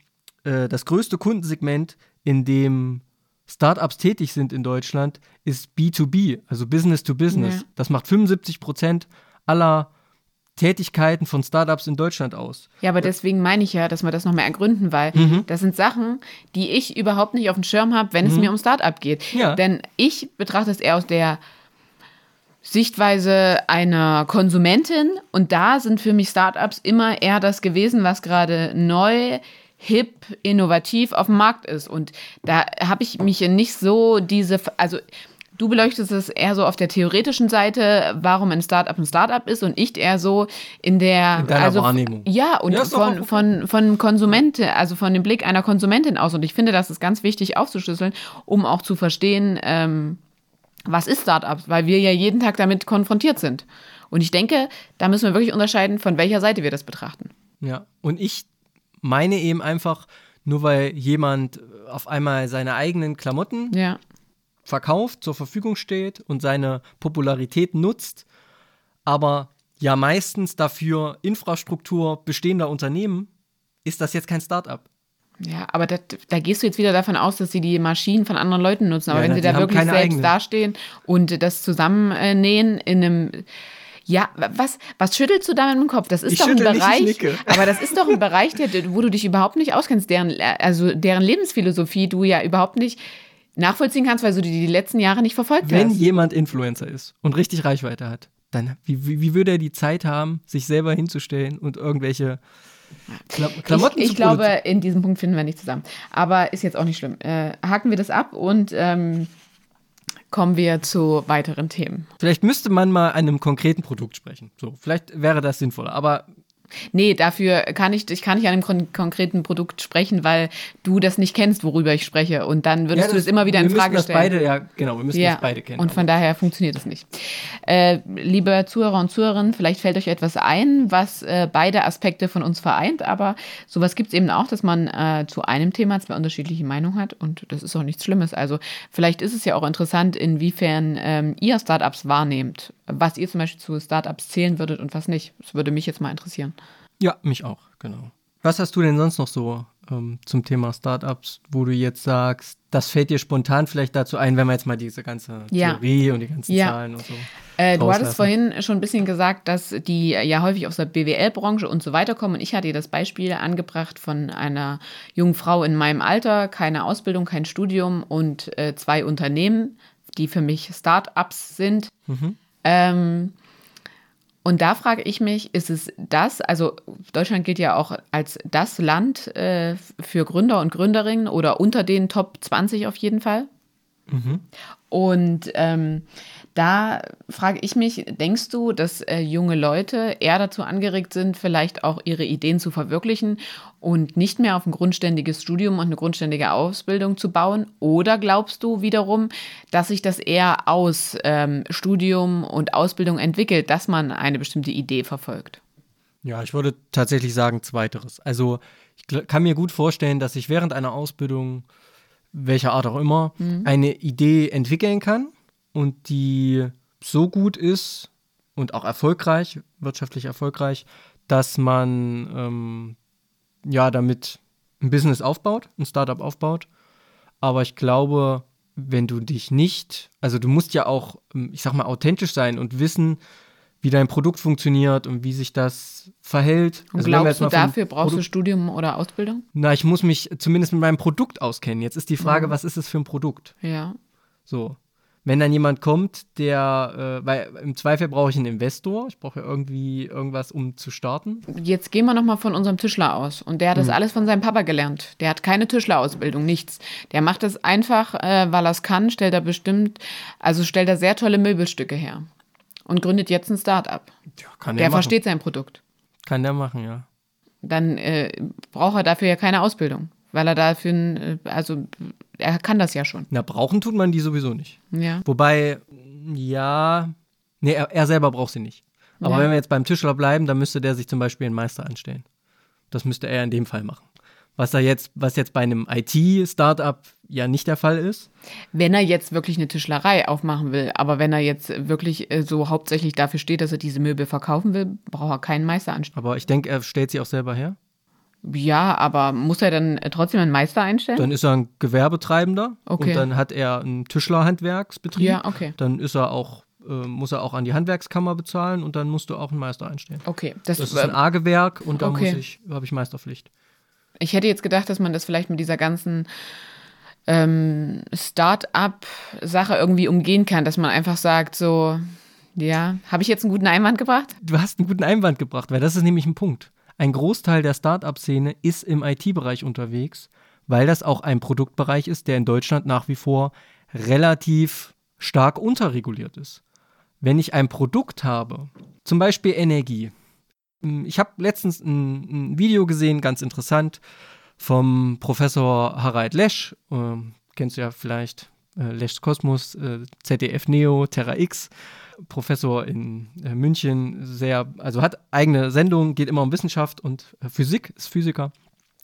äh, das größte Kundensegment, in dem Startups tätig sind in Deutschland, ist B2B, also Business to Business. Ja. Das macht 75 Prozent aller Tätigkeiten von Startups in Deutschland aus. Ja, aber deswegen meine ich ja, dass wir das noch mehr ergründen, weil mhm. das sind Sachen, die ich überhaupt nicht auf dem Schirm habe, wenn es mhm. mir um Startup geht. Ja. Denn ich betrachte es eher aus der Sichtweise einer Konsumentin und da sind für mich Startups immer eher das gewesen, was gerade neu, hip, innovativ auf dem Markt ist. Und da habe ich mich nicht so diese, also du beleuchtest es eher so auf der theoretischen Seite, warum ein Startup ein Startup ist und ich eher so in der In also, Wahrnehmung. Ja, und Ja, von, von, von Konsumente, also von dem Blick einer Konsumentin aus. Und ich finde, das ist ganz wichtig aufzuschlüsseln, um auch zu verstehen, ähm, was ist Startups, weil wir ja jeden Tag damit konfrontiert sind. Und ich denke, da müssen wir wirklich unterscheiden, von welcher Seite wir das betrachten. Ja, und ich meine eben einfach, nur weil jemand auf einmal seine eigenen Klamotten Ja. verkauft, zur Verfügung steht und seine Popularität nutzt, aber ja meistens dafür Infrastruktur bestehender Unternehmen, ist das jetzt kein Startup. Ja, aber das, da gehst du jetzt wieder davon aus, dass sie die Maschinen von anderen Leuten nutzen. Aber Ja, wenn sie da wirklich selbst eigenen. dastehen und das zusammennähen in einem. Ja, was, was schüttelst du da mit dem Kopf? Das ist Ich doch ein nicht, Bereich, nicke. aber das ist doch ein Bereich, der, wo du dich überhaupt nicht auskennst, deren, also deren Lebensphilosophie du ja überhaupt nicht nachvollziehen kannst, weil du die die letzten Jahre nicht verfolgt Wenn hast. jemand Influencer ist und richtig Reichweite hat, dann wie, wie, wie würde er die Zeit haben, sich selber hinzustellen und irgendwelche Kla Klamotten ich, ich glaube, in diesem Punkt finden wir nicht zusammen. Aber ist jetzt auch nicht schlimm. Äh, haken wir das ab und ähm, kommen wir zu weiteren Themen. Vielleicht müsste man mal an einem konkreten Produkt sprechen. So, vielleicht wäre das sinnvoller. Aber Nee, dafür kann ich, ich kann nicht an einem kon konkreten Produkt sprechen, weil du das nicht kennst, worüber ich spreche. Und dann würdest Ja, du das immer wieder in wir Frage müssen das stellen. beide, ja, genau, wir müssen ja, das beide kennen. und von daher funktioniert es nicht. Äh, liebe Zuhörer und Zuhörerinnen, vielleicht fällt euch etwas ein, was äh, beide Aspekte von uns vereint, aber sowas gibt es eben auch, dass man äh, zu einem Thema zwei unterschiedliche Meinungen hat und das ist auch nichts Schlimmes. Also vielleicht ist es ja auch interessant, inwiefern ähm, ihr Startups wahrnehmt, was ihr zum Beispiel zu Startups zählen würdet und was nicht. Das würde mich jetzt mal interessieren. ja, mich auch, genau. Was hast du denn sonst noch so ähm, zum Thema Startups, wo du jetzt sagst, das fällt dir spontan vielleicht dazu ein, wenn wir jetzt mal diese ganze Ja. Theorie und die ganzen Ja. Zahlen und so. Äh, du hattest vorhin schon ein bisschen gesagt, dass die ja häufig aus der BWL-Branche und so weiter kommen. Und ich hatte dir das Beispiel angebracht von einer jungen Frau in meinem Alter, keine Ausbildung, kein Studium und äh, zwei Unternehmen, die für mich Start-ups sind. Ähm, und da frage ich mich, ist es das, also Deutschland gilt ja auch als das Land äh, für Gründer und Gründerinnen oder unter den Top 20 auf jeden Fall? Und ähm, da frage ich mich, denkst du, dass äh, junge Leute eher dazu angeregt sind, vielleicht auch ihre Ideen zu verwirklichen und nicht mehr auf ein grundständiges Studium und eine grundständige Ausbildung zu bauen? Oder glaubst du wiederum, dass sich das eher aus ähm, Studium und Ausbildung entwickelt, dass man eine bestimmte Idee verfolgt? Ja, ich würde tatsächlich sagen, zweiteres. Also ich kann mir gut vorstellen, dass ich während einer Ausbildung, welcher Art auch immer, eine Idee entwickeln kann und die so gut ist und auch erfolgreich, wirtschaftlich erfolgreich, dass man ähm, ja damit ein Business aufbaut, ein Startup aufbaut. Aber ich glaube, wenn du dich nicht, also du musst ja auch, ähm, ich sag mal, authentisch sein und wissen, wie dein Produkt funktioniert und wie sich das verhält. Und Also glaubst du, dafür brauchst du Produkt- Studium oder Ausbildung? Na, ich muss mich zumindest mit meinem Produkt auskennen. Jetzt ist die Frage, was ist es für ein Produkt? Ja. So. Wenn dann jemand kommt, der, äh, weil im Zweifel brauche ich einen Investor, ich brauche ja irgendwie irgendwas, um zu starten. Jetzt gehen wir nochmal von unserem Tischler aus. Und der hat das alles von seinem Papa gelernt. Der hat keine Tischlerausbildung, nichts. Der macht das einfach, äh, weil er es kann, stellt er bestimmt, also stellt er sehr tolle Möbelstücke her. Und gründet jetzt ein Start-up. Ja, kann Der der, versteht sein Produkt. Kann der machen, ja. Dann äh, braucht er dafür ja keine Ausbildung. Weil er dafür, äh, also er kann das ja schon. Na, brauchen tut man die sowieso nicht. Ja. Wobei, ja, nee, er, er selber braucht sie nicht. Aber Ja. wenn wir jetzt beim Tischler bleiben, dann müsste der sich zum Beispiel einen Meister anstellen. Das müsste er in dem Fall machen. Was er jetzt, was jetzt bei einem IT-Startup ja nicht der Fall ist. Wenn er jetzt wirklich eine Tischlerei aufmachen will, aber wenn er jetzt wirklich äh, so hauptsächlich dafür steht, dass er diese Möbel verkaufen will, braucht er keinen Meister anstellen. Aber ich denke, er stellt sie auch selber her. Ja, aber muss er dann trotzdem einen Meister einstellen? Dann ist er ein Gewerbetreibender Okay. und dann hat er einen Tischlerhandwerksbetrieb. Ja, okay. Dann ist er auch, äh, muss er auch an die Handwerkskammer bezahlen und dann musst du auch einen Meister einstellen. Okay, das, Das ist ein A-Gewerk und da Okay. habe ich Meisterpflicht. ich hätte jetzt gedacht, dass man das vielleicht mit dieser ganzen ähm, Start-up-Sache irgendwie umgehen kann, dass man einfach sagt, so, Ja, habe ich jetzt einen guten Einwand gebracht? Du hast einen guten Einwand gebracht, weil das ist nämlich ein Punkt. Ein Großteil der Start-up-Szene ist im IT-Bereich unterwegs, weil das auch ein Produktbereich ist, der in Deutschland nach wie vor relativ stark unterreguliert ist. Wenn ich ein Produkt habe, zum Beispiel Energie. Ich habe letztens ein, ein, Video gesehen, ganz interessant, vom Professor Harald Lesch. Äh, kennst du ja vielleicht, äh, Leschs Kosmos, äh, ZDF Neo, Terra X. Professor in äh, München, sehr, also hat eigene Sendung, geht immer um Wissenschaft und äh, Physik, ist Physiker.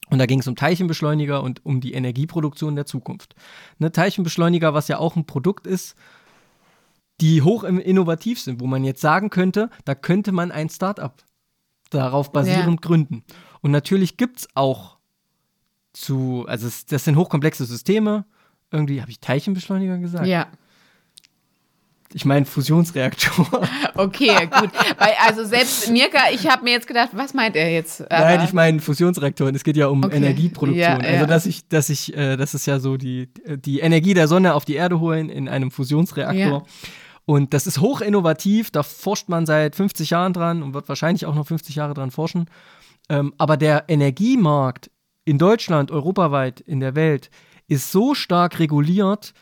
Und da ging es um Teilchenbeschleuniger und um die Energieproduktion der Zukunft. Ne, Teilchenbeschleuniger, was ja auch ein Produkt ist, die hoch innovativ sind, wo man jetzt sagen könnte, da könnte man ein Startup darauf basierend ja. gründen. Und natürlich gibt es auch zu, also es, das sind hochkomplexe Systeme. Irgendwie habe ich Teilchenbeschleuniger gesagt. Ja. Ich meine Fusionsreaktor. Okay, gut. Weil, also selbst Mirka, ich habe mir jetzt gedacht, was meint er jetzt? Aber Nein, ich meine Fusionsreaktoren. Es geht ja um okay. Energieproduktion. Ja, ja. Also dass ich, dass ich, äh, das ist ja so die, die Energie der Sonne auf die Erde holen in einem Fusionsreaktor. Ja. Und das ist hoch innovativ, da forscht man seit 50 Jahren dran und wird wahrscheinlich auch noch 50 Jahre dran forschen. Ähm, aber der Energiemarkt in Deutschland, europaweit, in der Welt ist so stark reguliert,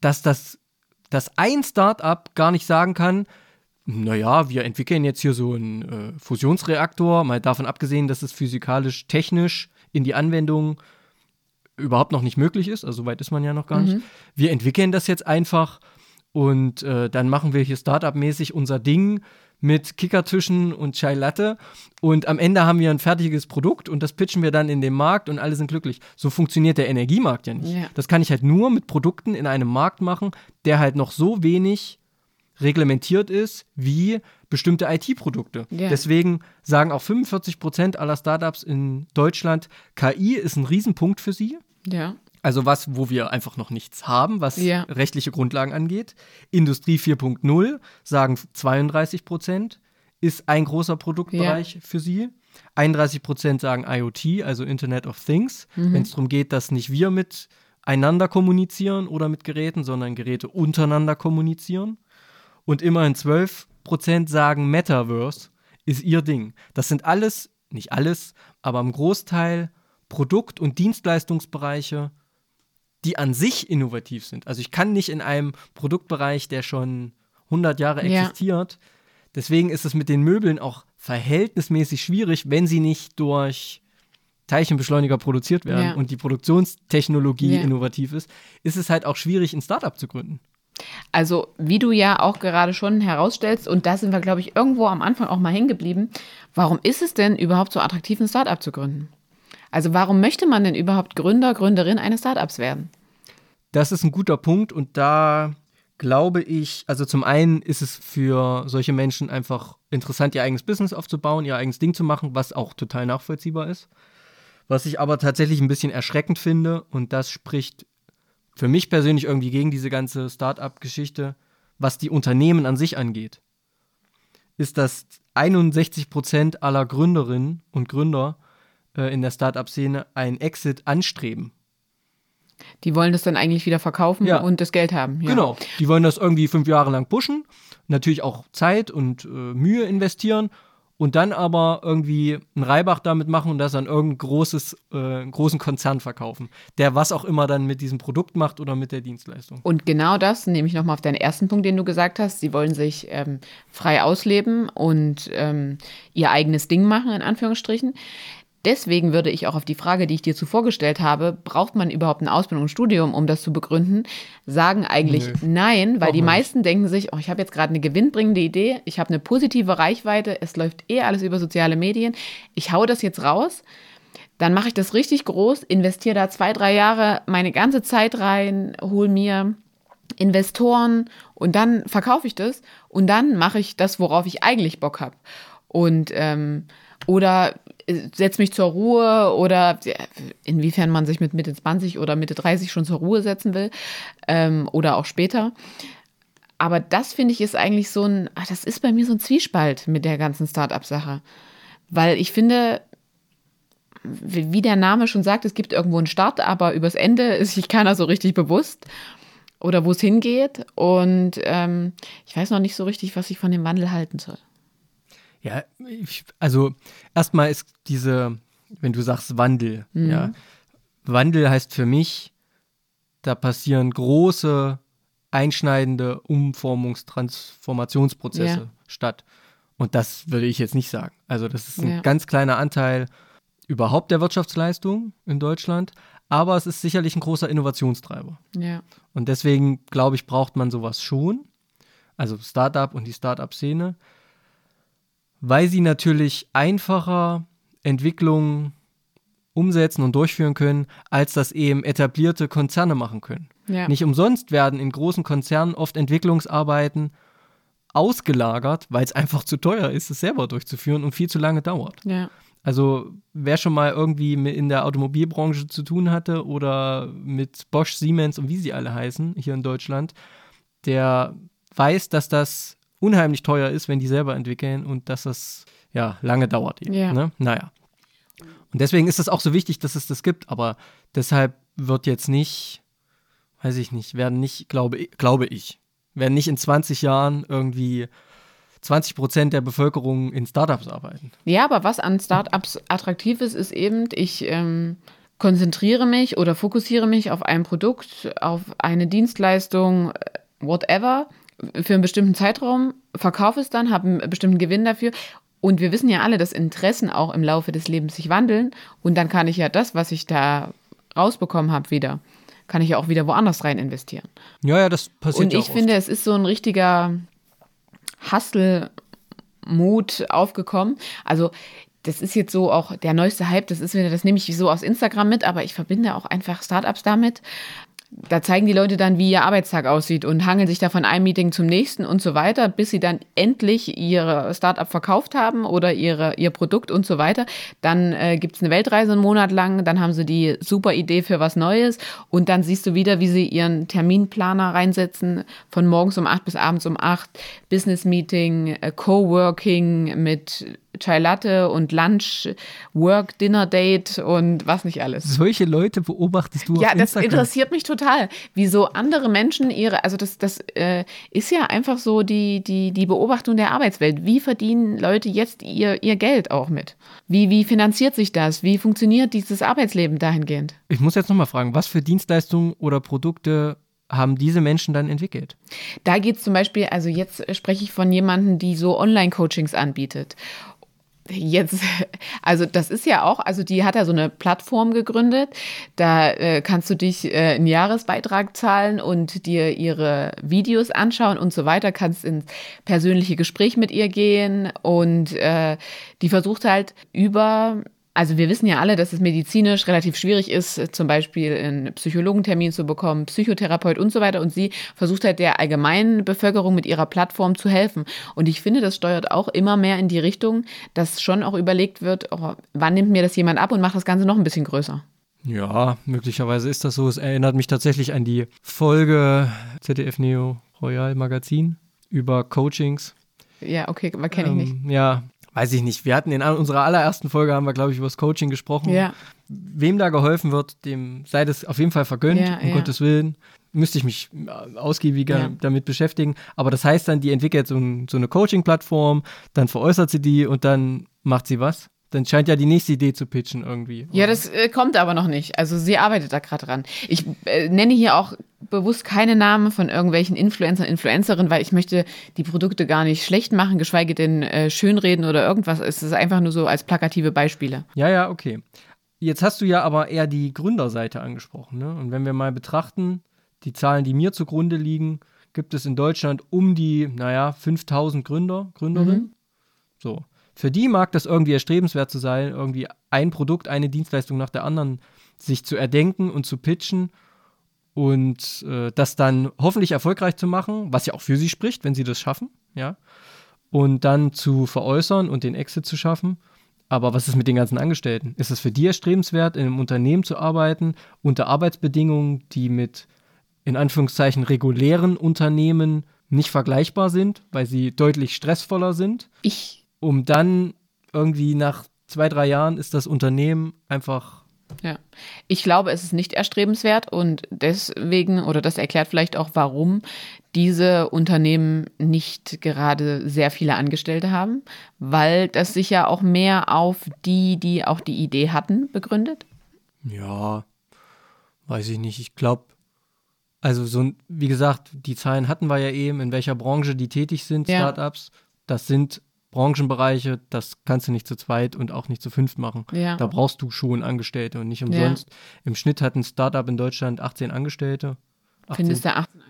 dass das dass ein Startup gar nicht sagen kann, naja, wir entwickeln jetzt hier so einen äh, Fusionsreaktor, mal davon abgesehen, dass es physikalisch, technisch in die Anwendung überhaupt noch nicht möglich ist, also weit ist man ja noch gar mhm. nicht. Wir entwickeln das jetzt einfach und äh, dann machen wir hier Startup-mäßig unser Ding mit Kickertischen und Chai Latte und am Ende haben wir ein fertiges Produkt und das pitchen wir dann in den Markt und alle sind glücklich. So funktioniert der Energiemarkt ja nicht. Ja. Das kann ich halt nur mit Produkten in einem Markt machen, der halt noch so wenig reglementiert ist wie bestimmte IT-Produkte. Ja. Deswegen sagen auch 45 Prozent aller Startups in Deutschland, KI ist ein Riesenpunkt für sie. Ja. Also was, wo wir einfach noch nichts haben, was ja. rechtliche Grundlagen angeht. Industrie 4.0 sagen 32 Prozent, ist ein großer Produktbereich ja. für sie. 31 Prozent sagen IoT, also Internet of Things, mhm. wenn es darum geht, dass nicht wir miteinander kommunizieren oder mit Geräten, sondern Geräte untereinander kommunizieren. Und immerhin 12 Prozent sagen Metaverse ist ihr Ding. Das sind alles, nicht alles, aber im Großteil Produkt- und Dienstleistungsbereiche, die an sich innovativ sind. Also ich kann nicht in einem Produktbereich, der schon 100 Jahre existiert, ja. deswegen ist es mit den Möbeln auch verhältnismäßig schwierig, wenn sie nicht durch Teilchenbeschleuniger produziert werden ja. und die Produktionstechnologie ja. innovativ ist, ist es halt auch schwierig, ein Startup zu gründen. Also, wie du ja auch gerade schon herausstellst, und da sind wir, glaube ich, irgendwo am Anfang auch mal hängen geblieben, warum ist es denn überhaupt so attraktiv, ein Startup zu gründen? Also warum möchte man denn überhaupt Gründer, Gründerin eines Startups werden? Das ist ein guter Punkt und da glaube ich, also zum einen ist es für solche Menschen einfach interessant, ihr eigenes Business aufzubauen, ihr eigenes Ding zu machen, was auch total nachvollziehbar ist. Was ich aber tatsächlich ein bisschen erschreckend finde, und das spricht für mich persönlich irgendwie gegen diese ganze Start-up-Geschichte, was die Unternehmen an sich angeht, ist, dass 61 Prozent aller Gründerinnen und Gründer äh, in der Startup-Szene einen Exit anstreben. Die wollen das dann eigentlich wieder verkaufen ja. und das Geld haben. Ja. Genau. Die wollen das irgendwie fünf Jahre lang pushen, natürlich auch Zeit und äh, Mühe investieren und dann aber irgendwie einen Reibach damit machen und das an irgendein großes, äh, großen Konzern verkaufen, der was auch immer dann mit diesem Produkt macht oder mit der Dienstleistung. Und genau das nehme ich nochmal auf deinen ersten Punkt, den du gesagt hast. Sie wollen sich ähm, frei ausleben und ähm, ihr eigenes Ding machen, in Anführungsstrichen. Deswegen würde ich auch auf die Frage, die ich dir zuvor gestellt habe, braucht man überhaupt ein Ausbildung und Studium, um das zu begründen, sagen eigentlich Nö. nein, weil die nicht. meisten denken sich, oh, ich habe jetzt gerade eine gewinnbringende Idee, ich habe eine positive Reichweite, es läuft eh alles über soziale Medien, ich hau das jetzt raus, dann mache ich das richtig groß, investiere da zwei, drei Jahre meine ganze Zeit rein, hole mir Investoren und dann verkaufe ich das und dann mache ich das, worauf ich eigentlich Bock habe. Und ähm, oder setze mich zur Ruhe oder inwiefern man sich mit Mitte 20 oder Mitte 30 schon zur Ruhe setzen will ähm, oder auch später. Aber das finde ich ist eigentlich so ein, ach, das ist bei mir so ein Zwiespalt mit der ganzen Start-up-Sache. Weil ich finde, wie der Name schon sagt, es gibt irgendwo einen Start, aber übers Ende ist sich keiner so richtig bewusst. oder wo es hingeht. Und ähm, ich weiß noch nicht so richtig, was ich von dem Wandel halten soll. Ja, ich, also erstmal ist diese, wenn du sagst Wandel, mhm. ja, Wandel heißt für mich, da passieren große, einschneidende Umformungs-, Transformationsprozesse ja. statt. Und das würde ich jetzt nicht sagen. Also das ist ein ja. ganz kleiner Anteil überhaupt der Wirtschaftsleistung in Deutschland, aber es ist sicherlich ein großer Innovationstreiber. Ja. Und deswegen, glaube ich, braucht man sowas schon. Also Startup und die Startup-Szene, weil sie natürlich einfacher Entwicklungen umsetzen und durchführen können, als das eben etablierte Konzerne machen können. Ja. Nicht umsonst werden in großen Konzernen oft Entwicklungsarbeiten ausgelagert, weil es einfach zu teuer ist, es selber durchzuführen und viel zu lange dauert. Ja. Also wer schon mal irgendwie in der Automobilbranche zu tun hatte oder mit Bosch, Siemens und wie sie alle heißen hier in Deutschland, der weiß, dass das unheimlich teuer ist, wenn die selber entwickeln und dass das ja lange dauert. Eben, ja. Ne? Naja. Und deswegen ist es auch so wichtig, dass es das gibt, aber deshalb wird jetzt nicht, weiß ich nicht, werden nicht, glaube, glaube ich, werden nicht in 20 Jahren irgendwie 20 Prozent der Bevölkerung in Startups arbeiten. Ja, aber was an Startups attraktiv ist, ist eben, ich ähm, konzentriere mich oder fokussiere mich auf ein Produkt, auf eine Dienstleistung, äh, whatever, für einen bestimmten Zeitraum, verkaufe es dann, habe einen bestimmten Gewinn dafür. Und wir wissen ja alle, dass Interessen auch im Laufe des Lebens sich wandeln. Und dann kann ich ja das, was ich da rausbekommen habe, wieder, kann ich ja auch wieder woanders rein investieren. Ja, ja, das passiert. Und ich ja finde, oft. es ist so ein richtiger Hustle-Mut aufgekommen. Also das ist jetzt so auch der neueste Hype, das ist wieder, das nehme ich so aus Instagram mit, aber ich verbinde auch einfach Startups damit da zeigen die Leute dann, wie ihr Arbeitstag aussieht und hangeln sich da von einem Meeting zum nächsten und so weiter, bis sie dann endlich ihre Startup verkauft haben oder ihre, ihr Produkt und so weiter. Dann äh, gibt es eine Weltreise einen Monat lang, dann haben sie die super Idee für was Neues und dann siehst du wieder, wie sie ihren Terminplaner reinsetzen, von morgens um acht bis abends um acht, Business Meeting, äh, Coworking mit Chai Latte und Lunch, Work, Dinner Date und was nicht alles. Solche Leute beobachtest du ja, auf Instagram? Ja, das interessiert mich total, wie so andere Menschen ihre, also das, das äh, ist ja einfach so die, die, die Beobachtung der Arbeitswelt. Wie verdienen Leute jetzt ihr, ihr Geld auch mit? Wie, wie finanziert sich das? Wie funktioniert dieses Arbeitsleben dahingehend? Ich muss jetzt nochmal fragen, was für Dienstleistungen oder Produkte haben diese Menschen dann entwickelt? Da geht es zum Beispiel, also jetzt spreche ich von jemandem, die so Online-Coachings anbietet jetzt, also das ist ja auch, also die hat ja so eine Plattform gegründet. Da äh, kannst du dich äh, einen Jahresbeitrag zahlen und dir ihre Videos anschauen und so weiter, kannst ins persönliche Gespräch mit ihr gehen und äh, die versucht halt über also wir wissen ja alle, dass es medizinisch relativ schwierig ist, zum Beispiel einen Psychologentermin zu bekommen, Psychotherapeut und so weiter. Und sie versucht halt der allgemeinen Bevölkerung mit ihrer Plattform zu helfen. Und ich finde, das steuert auch immer mehr in die Richtung, dass schon auch überlegt wird, oh, wann nimmt mir das jemand ab und macht das Ganze noch ein bisschen größer. Ja, möglicherweise ist das so. Es erinnert mich tatsächlich an die Folge ZDF Neo Royal Magazin über Coachings. Ja, okay, aber kenne ich ähm, nicht. Ja, weiß ich nicht, wir hatten in unserer allerersten Folge, haben wir, glaube ich, über das Coaching gesprochen. Ja. Wem da geholfen wird, dem sei das auf jeden Fall vergönnt, ja, um ja. Gottes Willen. Müsste ich mich ausgiebiger ja. damit beschäftigen. Aber das heißt dann, die entwickelt so, so eine Coaching-Plattform, dann veräußert sie die und dann macht sie was? Dann scheint ja die nächste Idee zu pitchen irgendwie. Ja, das äh, kommt aber noch nicht. Also sie arbeitet da gerade dran. Ich äh, nenne hier auch bewusst keine Namen von irgendwelchen Influencern, Influencerinnen, weil ich möchte die Produkte gar nicht schlecht machen, geschweige denn äh, schönreden oder irgendwas. Es ist einfach nur so als plakative Beispiele. Ja, ja, okay. Jetzt hast du ja aber eher die Gründerseite angesprochen. Ne? Und wenn wir mal betrachten, die Zahlen, die mir zugrunde liegen, gibt es in Deutschland um die, naja, 5000 Gründer, Gründerinnen. Mhm. So. Für die mag das irgendwie erstrebenswert zu sein, irgendwie ein Produkt, eine Dienstleistung nach der anderen sich zu erdenken und zu pitchen und äh, das dann hoffentlich erfolgreich zu machen, was ja auch für sie spricht, wenn sie das schaffen, ja. Und dann zu veräußern und den Exit zu schaffen. Aber was ist mit den ganzen Angestellten? Ist es für die erstrebenswert, in einem Unternehmen zu arbeiten, unter Arbeitsbedingungen, die mit in Anführungszeichen regulären Unternehmen nicht vergleichbar sind, weil sie deutlich stressvoller sind? Ich um dann irgendwie nach zwei, drei Jahren ist das Unternehmen einfach Ja, ich glaube, es ist nicht erstrebenswert und deswegen, oder das erklärt vielleicht auch, warum diese Unternehmen nicht gerade sehr viele Angestellte haben, weil das sich ja auch mehr auf die, die auch die Idee hatten, begründet. Ja, weiß ich nicht. Ich glaube, also so, wie gesagt, die Zahlen hatten wir ja eben, in welcher Branche die tätig sind, Ja. Startups. Das sind Branchenbereiche, das kannst du nicht zu zweit und auch nicht zu fünft machen. Ja. Da brauchst du schon Angestellte und nicht umsonst. Im Schnitt hat ein Startup in Deutschland 18 Angestellte. 18 Findest du 18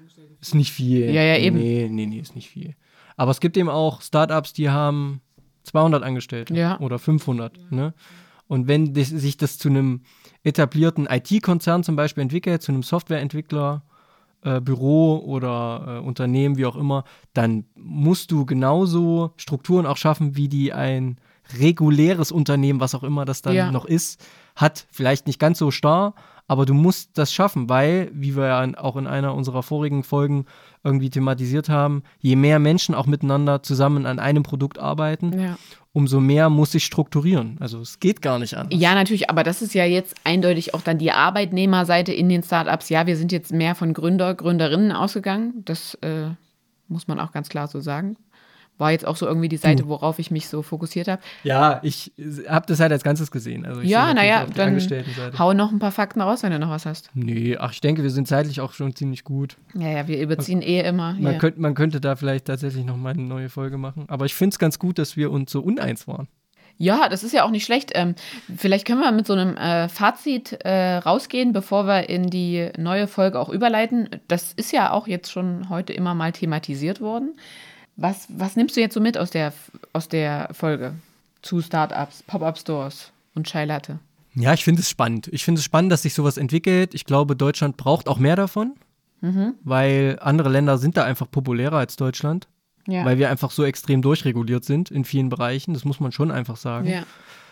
ist nicht viel. Ja, ja, eben. Nee, nee, nee, ist nicht viel. Aber es gibt eben auch Startups, die haben 200 Angestellte Ja. oder 500. Ne? Und wenn das, sich das zu einem etablierten IT-Konzern zum Beispiel entwickelt, zu einem Softwareentwickler, äh, Büro oder äh, Unternehmen, wie auch immer, dann musst du genauso Strukturen auch schaffen, wie die ein reguläres Unternehmen, was auch immer das dann Ja. noch ist, hat. Vielleicht nicht ganz so starr, aber du musst das schaffen, weil, wie wir ja auch in einer unserer vorigen Folgen irgendwie thematisiert haben, je mehr Menschen auch miteinander zusammen an einem Produkt arbeiten, Ja. umso mehr muss sich strukturieren. Also es geht gar nicht anders. Ja, natürlich, aber das ist ja jetzt eindeutig auch dann die Arbeitnehmerseite in den Startups. Ja, wir sind jetzt mehr von Gründer, Gründerinnen ausgegangen. Das äh, muss man auch ganz klar so sagen. War jetzt auch so irgendwie die Seite, worauf ich mich so fokussiert habe. Ja, ich habe das halt als Ganzes gesehen. Also ich Ja, naja, dann hau noch ein paar Fakten raus, wenn du noch was hast. Nee, ach, ich denke, wir sind zeitlich auch schon ziemlich gut. Ja, ja, wir überziehen eh immer. Man, Hier. könnte, man könnte da vielleicht tatsächlich noch mal eine neue Folge machen. Aber ich finde es ganz gut, dass wir uns so uneins waren. Ja, das ist ja auch nicht schlecht. Ähm, vielleicht können wir mit so einem äh, Fazit äh, rausgehen, bevor wir in die neue Folge auch überleiten. Das ist ja auch jetzt schon heute immer mal thematisiert worden. Was, was nimmst du jetzt so mit aus der, aus der Folge zu Startups, Pop-Up-Stores und Chai Latte? Ja, ich finde es spannend. Ich finde es spannend, dass sich sowas entwickelt. Ich glaube, Deutschland braucht auch mehr davon, Mhm. weil andere Länder sind da einfach populärer als Deutschland, Ja. weil wir einfach so extrem durchreguliert sind in vielen Bereichen. Das muss man schon einfach sagen. ja.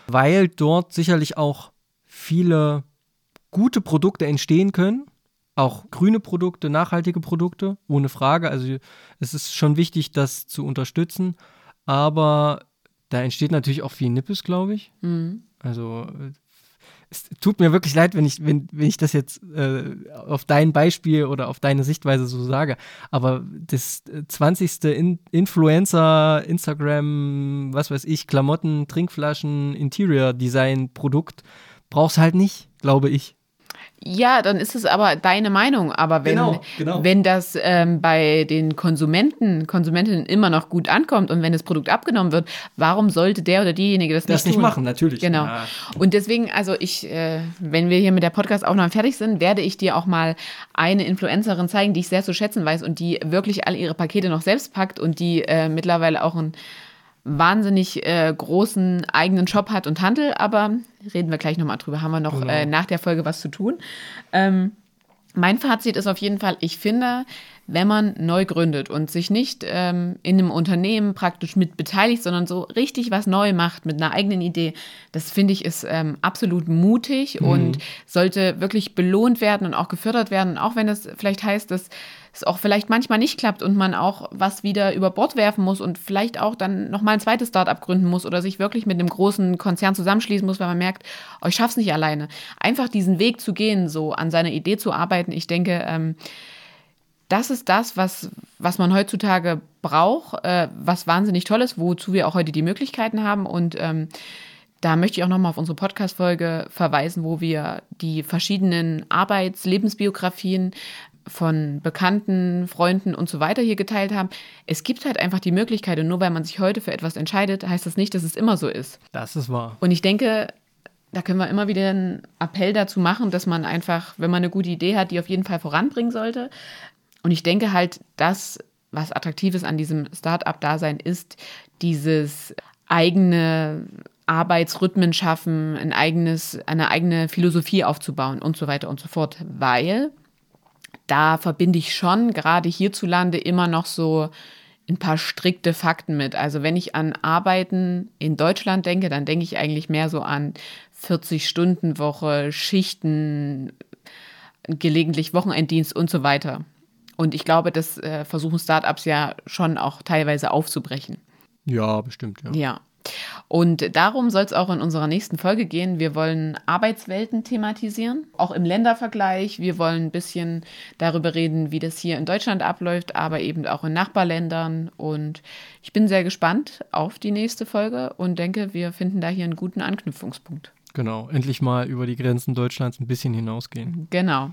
weil dort sicherlich auch viele gute Produkte entstehen können. Auch grüne Produkte, nachhaltige Produkte, ohne Frage. Also es ist schon wichtig, das zu unterstützen. Aber da entsteht natürlich auch viel Nippes, glaube ich. Mhm. Also äh, es tut mir wirklich leid, wenn ich, wenn, wenn ich das jetzt äh, auf dein Beispiel oder auf deine Sichtweise so sage. Aber das äh, 20. In Influencer, Instagram, was weiß ich, Klamotten, Trinkflaschen, Interior Design Produkt brauchst halt nicht, glaube ich. Ja, dann ist es aber deine Meinung. Aber wenn, Genau, genau. wenn das ähm, bei den Konsumenten, Konsumentinnen immer noch gut ankommt und wenn das Produkt abgenommen wird, warum sollte der oder diejenige das, Das nicht nicht machen, natürlich. Genau. Ja. Und deswegen, also ich, äh, wenn wir hier mit der Podcast-Aufnahme fertig sind, werde ich dir auch mal eine Influencerin zeigen, die ich sehr zu schätzen weiß und die wirklich all ihre Pakete noch selbst packt und die äh, mittlerweile auch einen wahnsinnig äh, großen eigenen Shop hat und Handel, aber reden wir gleich nochmal drüber. Haben wir noch Genau. äh, nach der Folge was zu tun. Ähm, mein Fazit ist auf jeden Fall, ich finde, wenn man neu gründet und sich nicht ähm, in einem Unternehmen praktisch mit beteiligt, sondern so richtig was neu macht mit einer eigenen Idee, das finde ich ist ähm, absolut mutig und sollte wirklich belohnt werden und auch gefördert werden. Auch wenn das vielleicht heißt, dass es auch vielleicht manchmal nicht klappt und man auch was wieder über Bord werfen muss und vielleicht auch dann nochmal ein zweites Startup gründen muss oder sich wirklich mit einem großen Konzern zusammenschließen muss, weil man merkt, oh, ich schaff's nicht alleine. Einfach diesen Weg zu gehen, so an seiner Idee zu arbeiten, ich denke, ähm, das ist das, was, was man heutzutage braucht, äh, was wahnsinnig toll ist, wozu wir auch heute die Möglichkeiten haben. Und ähm, da möchte ich auch nochmal auf unsere Podcast-Folge verweisen, wo wir die verschiedenen Arbeits-, Lebensbiografien von Bekannten, Freunden und so weiter hier geteilt haben. Es gibt halt einfach die Möglichkeit, und nur weil man sich heute für etwas entscheidet, heißt das nicht, dass es immer so ist. Das ist wahr. Und ich denke, da können wir immer wieder einen Appell dazu machen, dass man einfach, wenn man eine gute Idee hat, die auf jeden Fall voranbringen sollte. Und ich denke halt, das, was Attraktives an diesem Start-up-Dasein ist, dieses eigene Arbeitsrhythmen schaffen, ein eigenes, eine eigene Philosophie aufzubauen und so weiter und so fort. Weil da verbinde ich schon gerade hierzulande immer noch so ein paar strikte Fakten mit. Also wenn ich an Arbeiten in Deutschland denke, dann denke ich eigentlich mehr so an 40-Stunden-Woche, Schichten, gelegentlich Wochenenddienst und so weiter. Und ich glaube, das äh, versuchen Startups ja schon auch teilweise aufzubrechen. Ja, bestimmt, ja. Ja. Und darum soll es auch in unserer nächsten Folge gehen. Wir wollen Arbeitswelten thematisieren, auch im Ländervergleich. Wir wollen ein bisschen darüber reden, wie das hier in Deutschland abläuft, aber eben auch in Nachbarländern. Und ich bin sehr gespannt auf die nächste Folge und denke, wir finden da hier einen guten Anknüpfungspunkt. Genau, endlich mal über die Grenzen Deutschlands ein bisschen hinausgehen. Genau.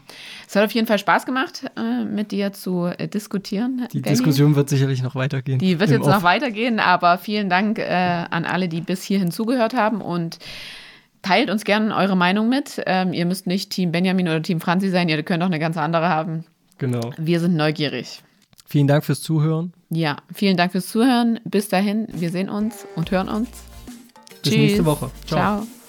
Es hat auf jeden Fall Spaß gemacht, äh, mit dir zu äh, diskutieren. Die Benny. Diskussion wird sicherlich noch weitergehen. Die wird jetzt Off. noch weitergehen, aber vielen Dank äh, an alle, die bis hierhin zugehört haben und teilt uns gerne eure Meinung mit. Ähm, ihr müsst nicht Team Benjamin oder Team Franzi sein, ihr könnt auch eine ganz andere haben. Genau. Wir sind neugierig. Vielen Dank fürs Zuhören. Ja, vielen Dank fürs Zuhören. Bis dahin, wir sehen uns und hören uns. Bis Tschüss. nächste Woche. Ciao. Ciao.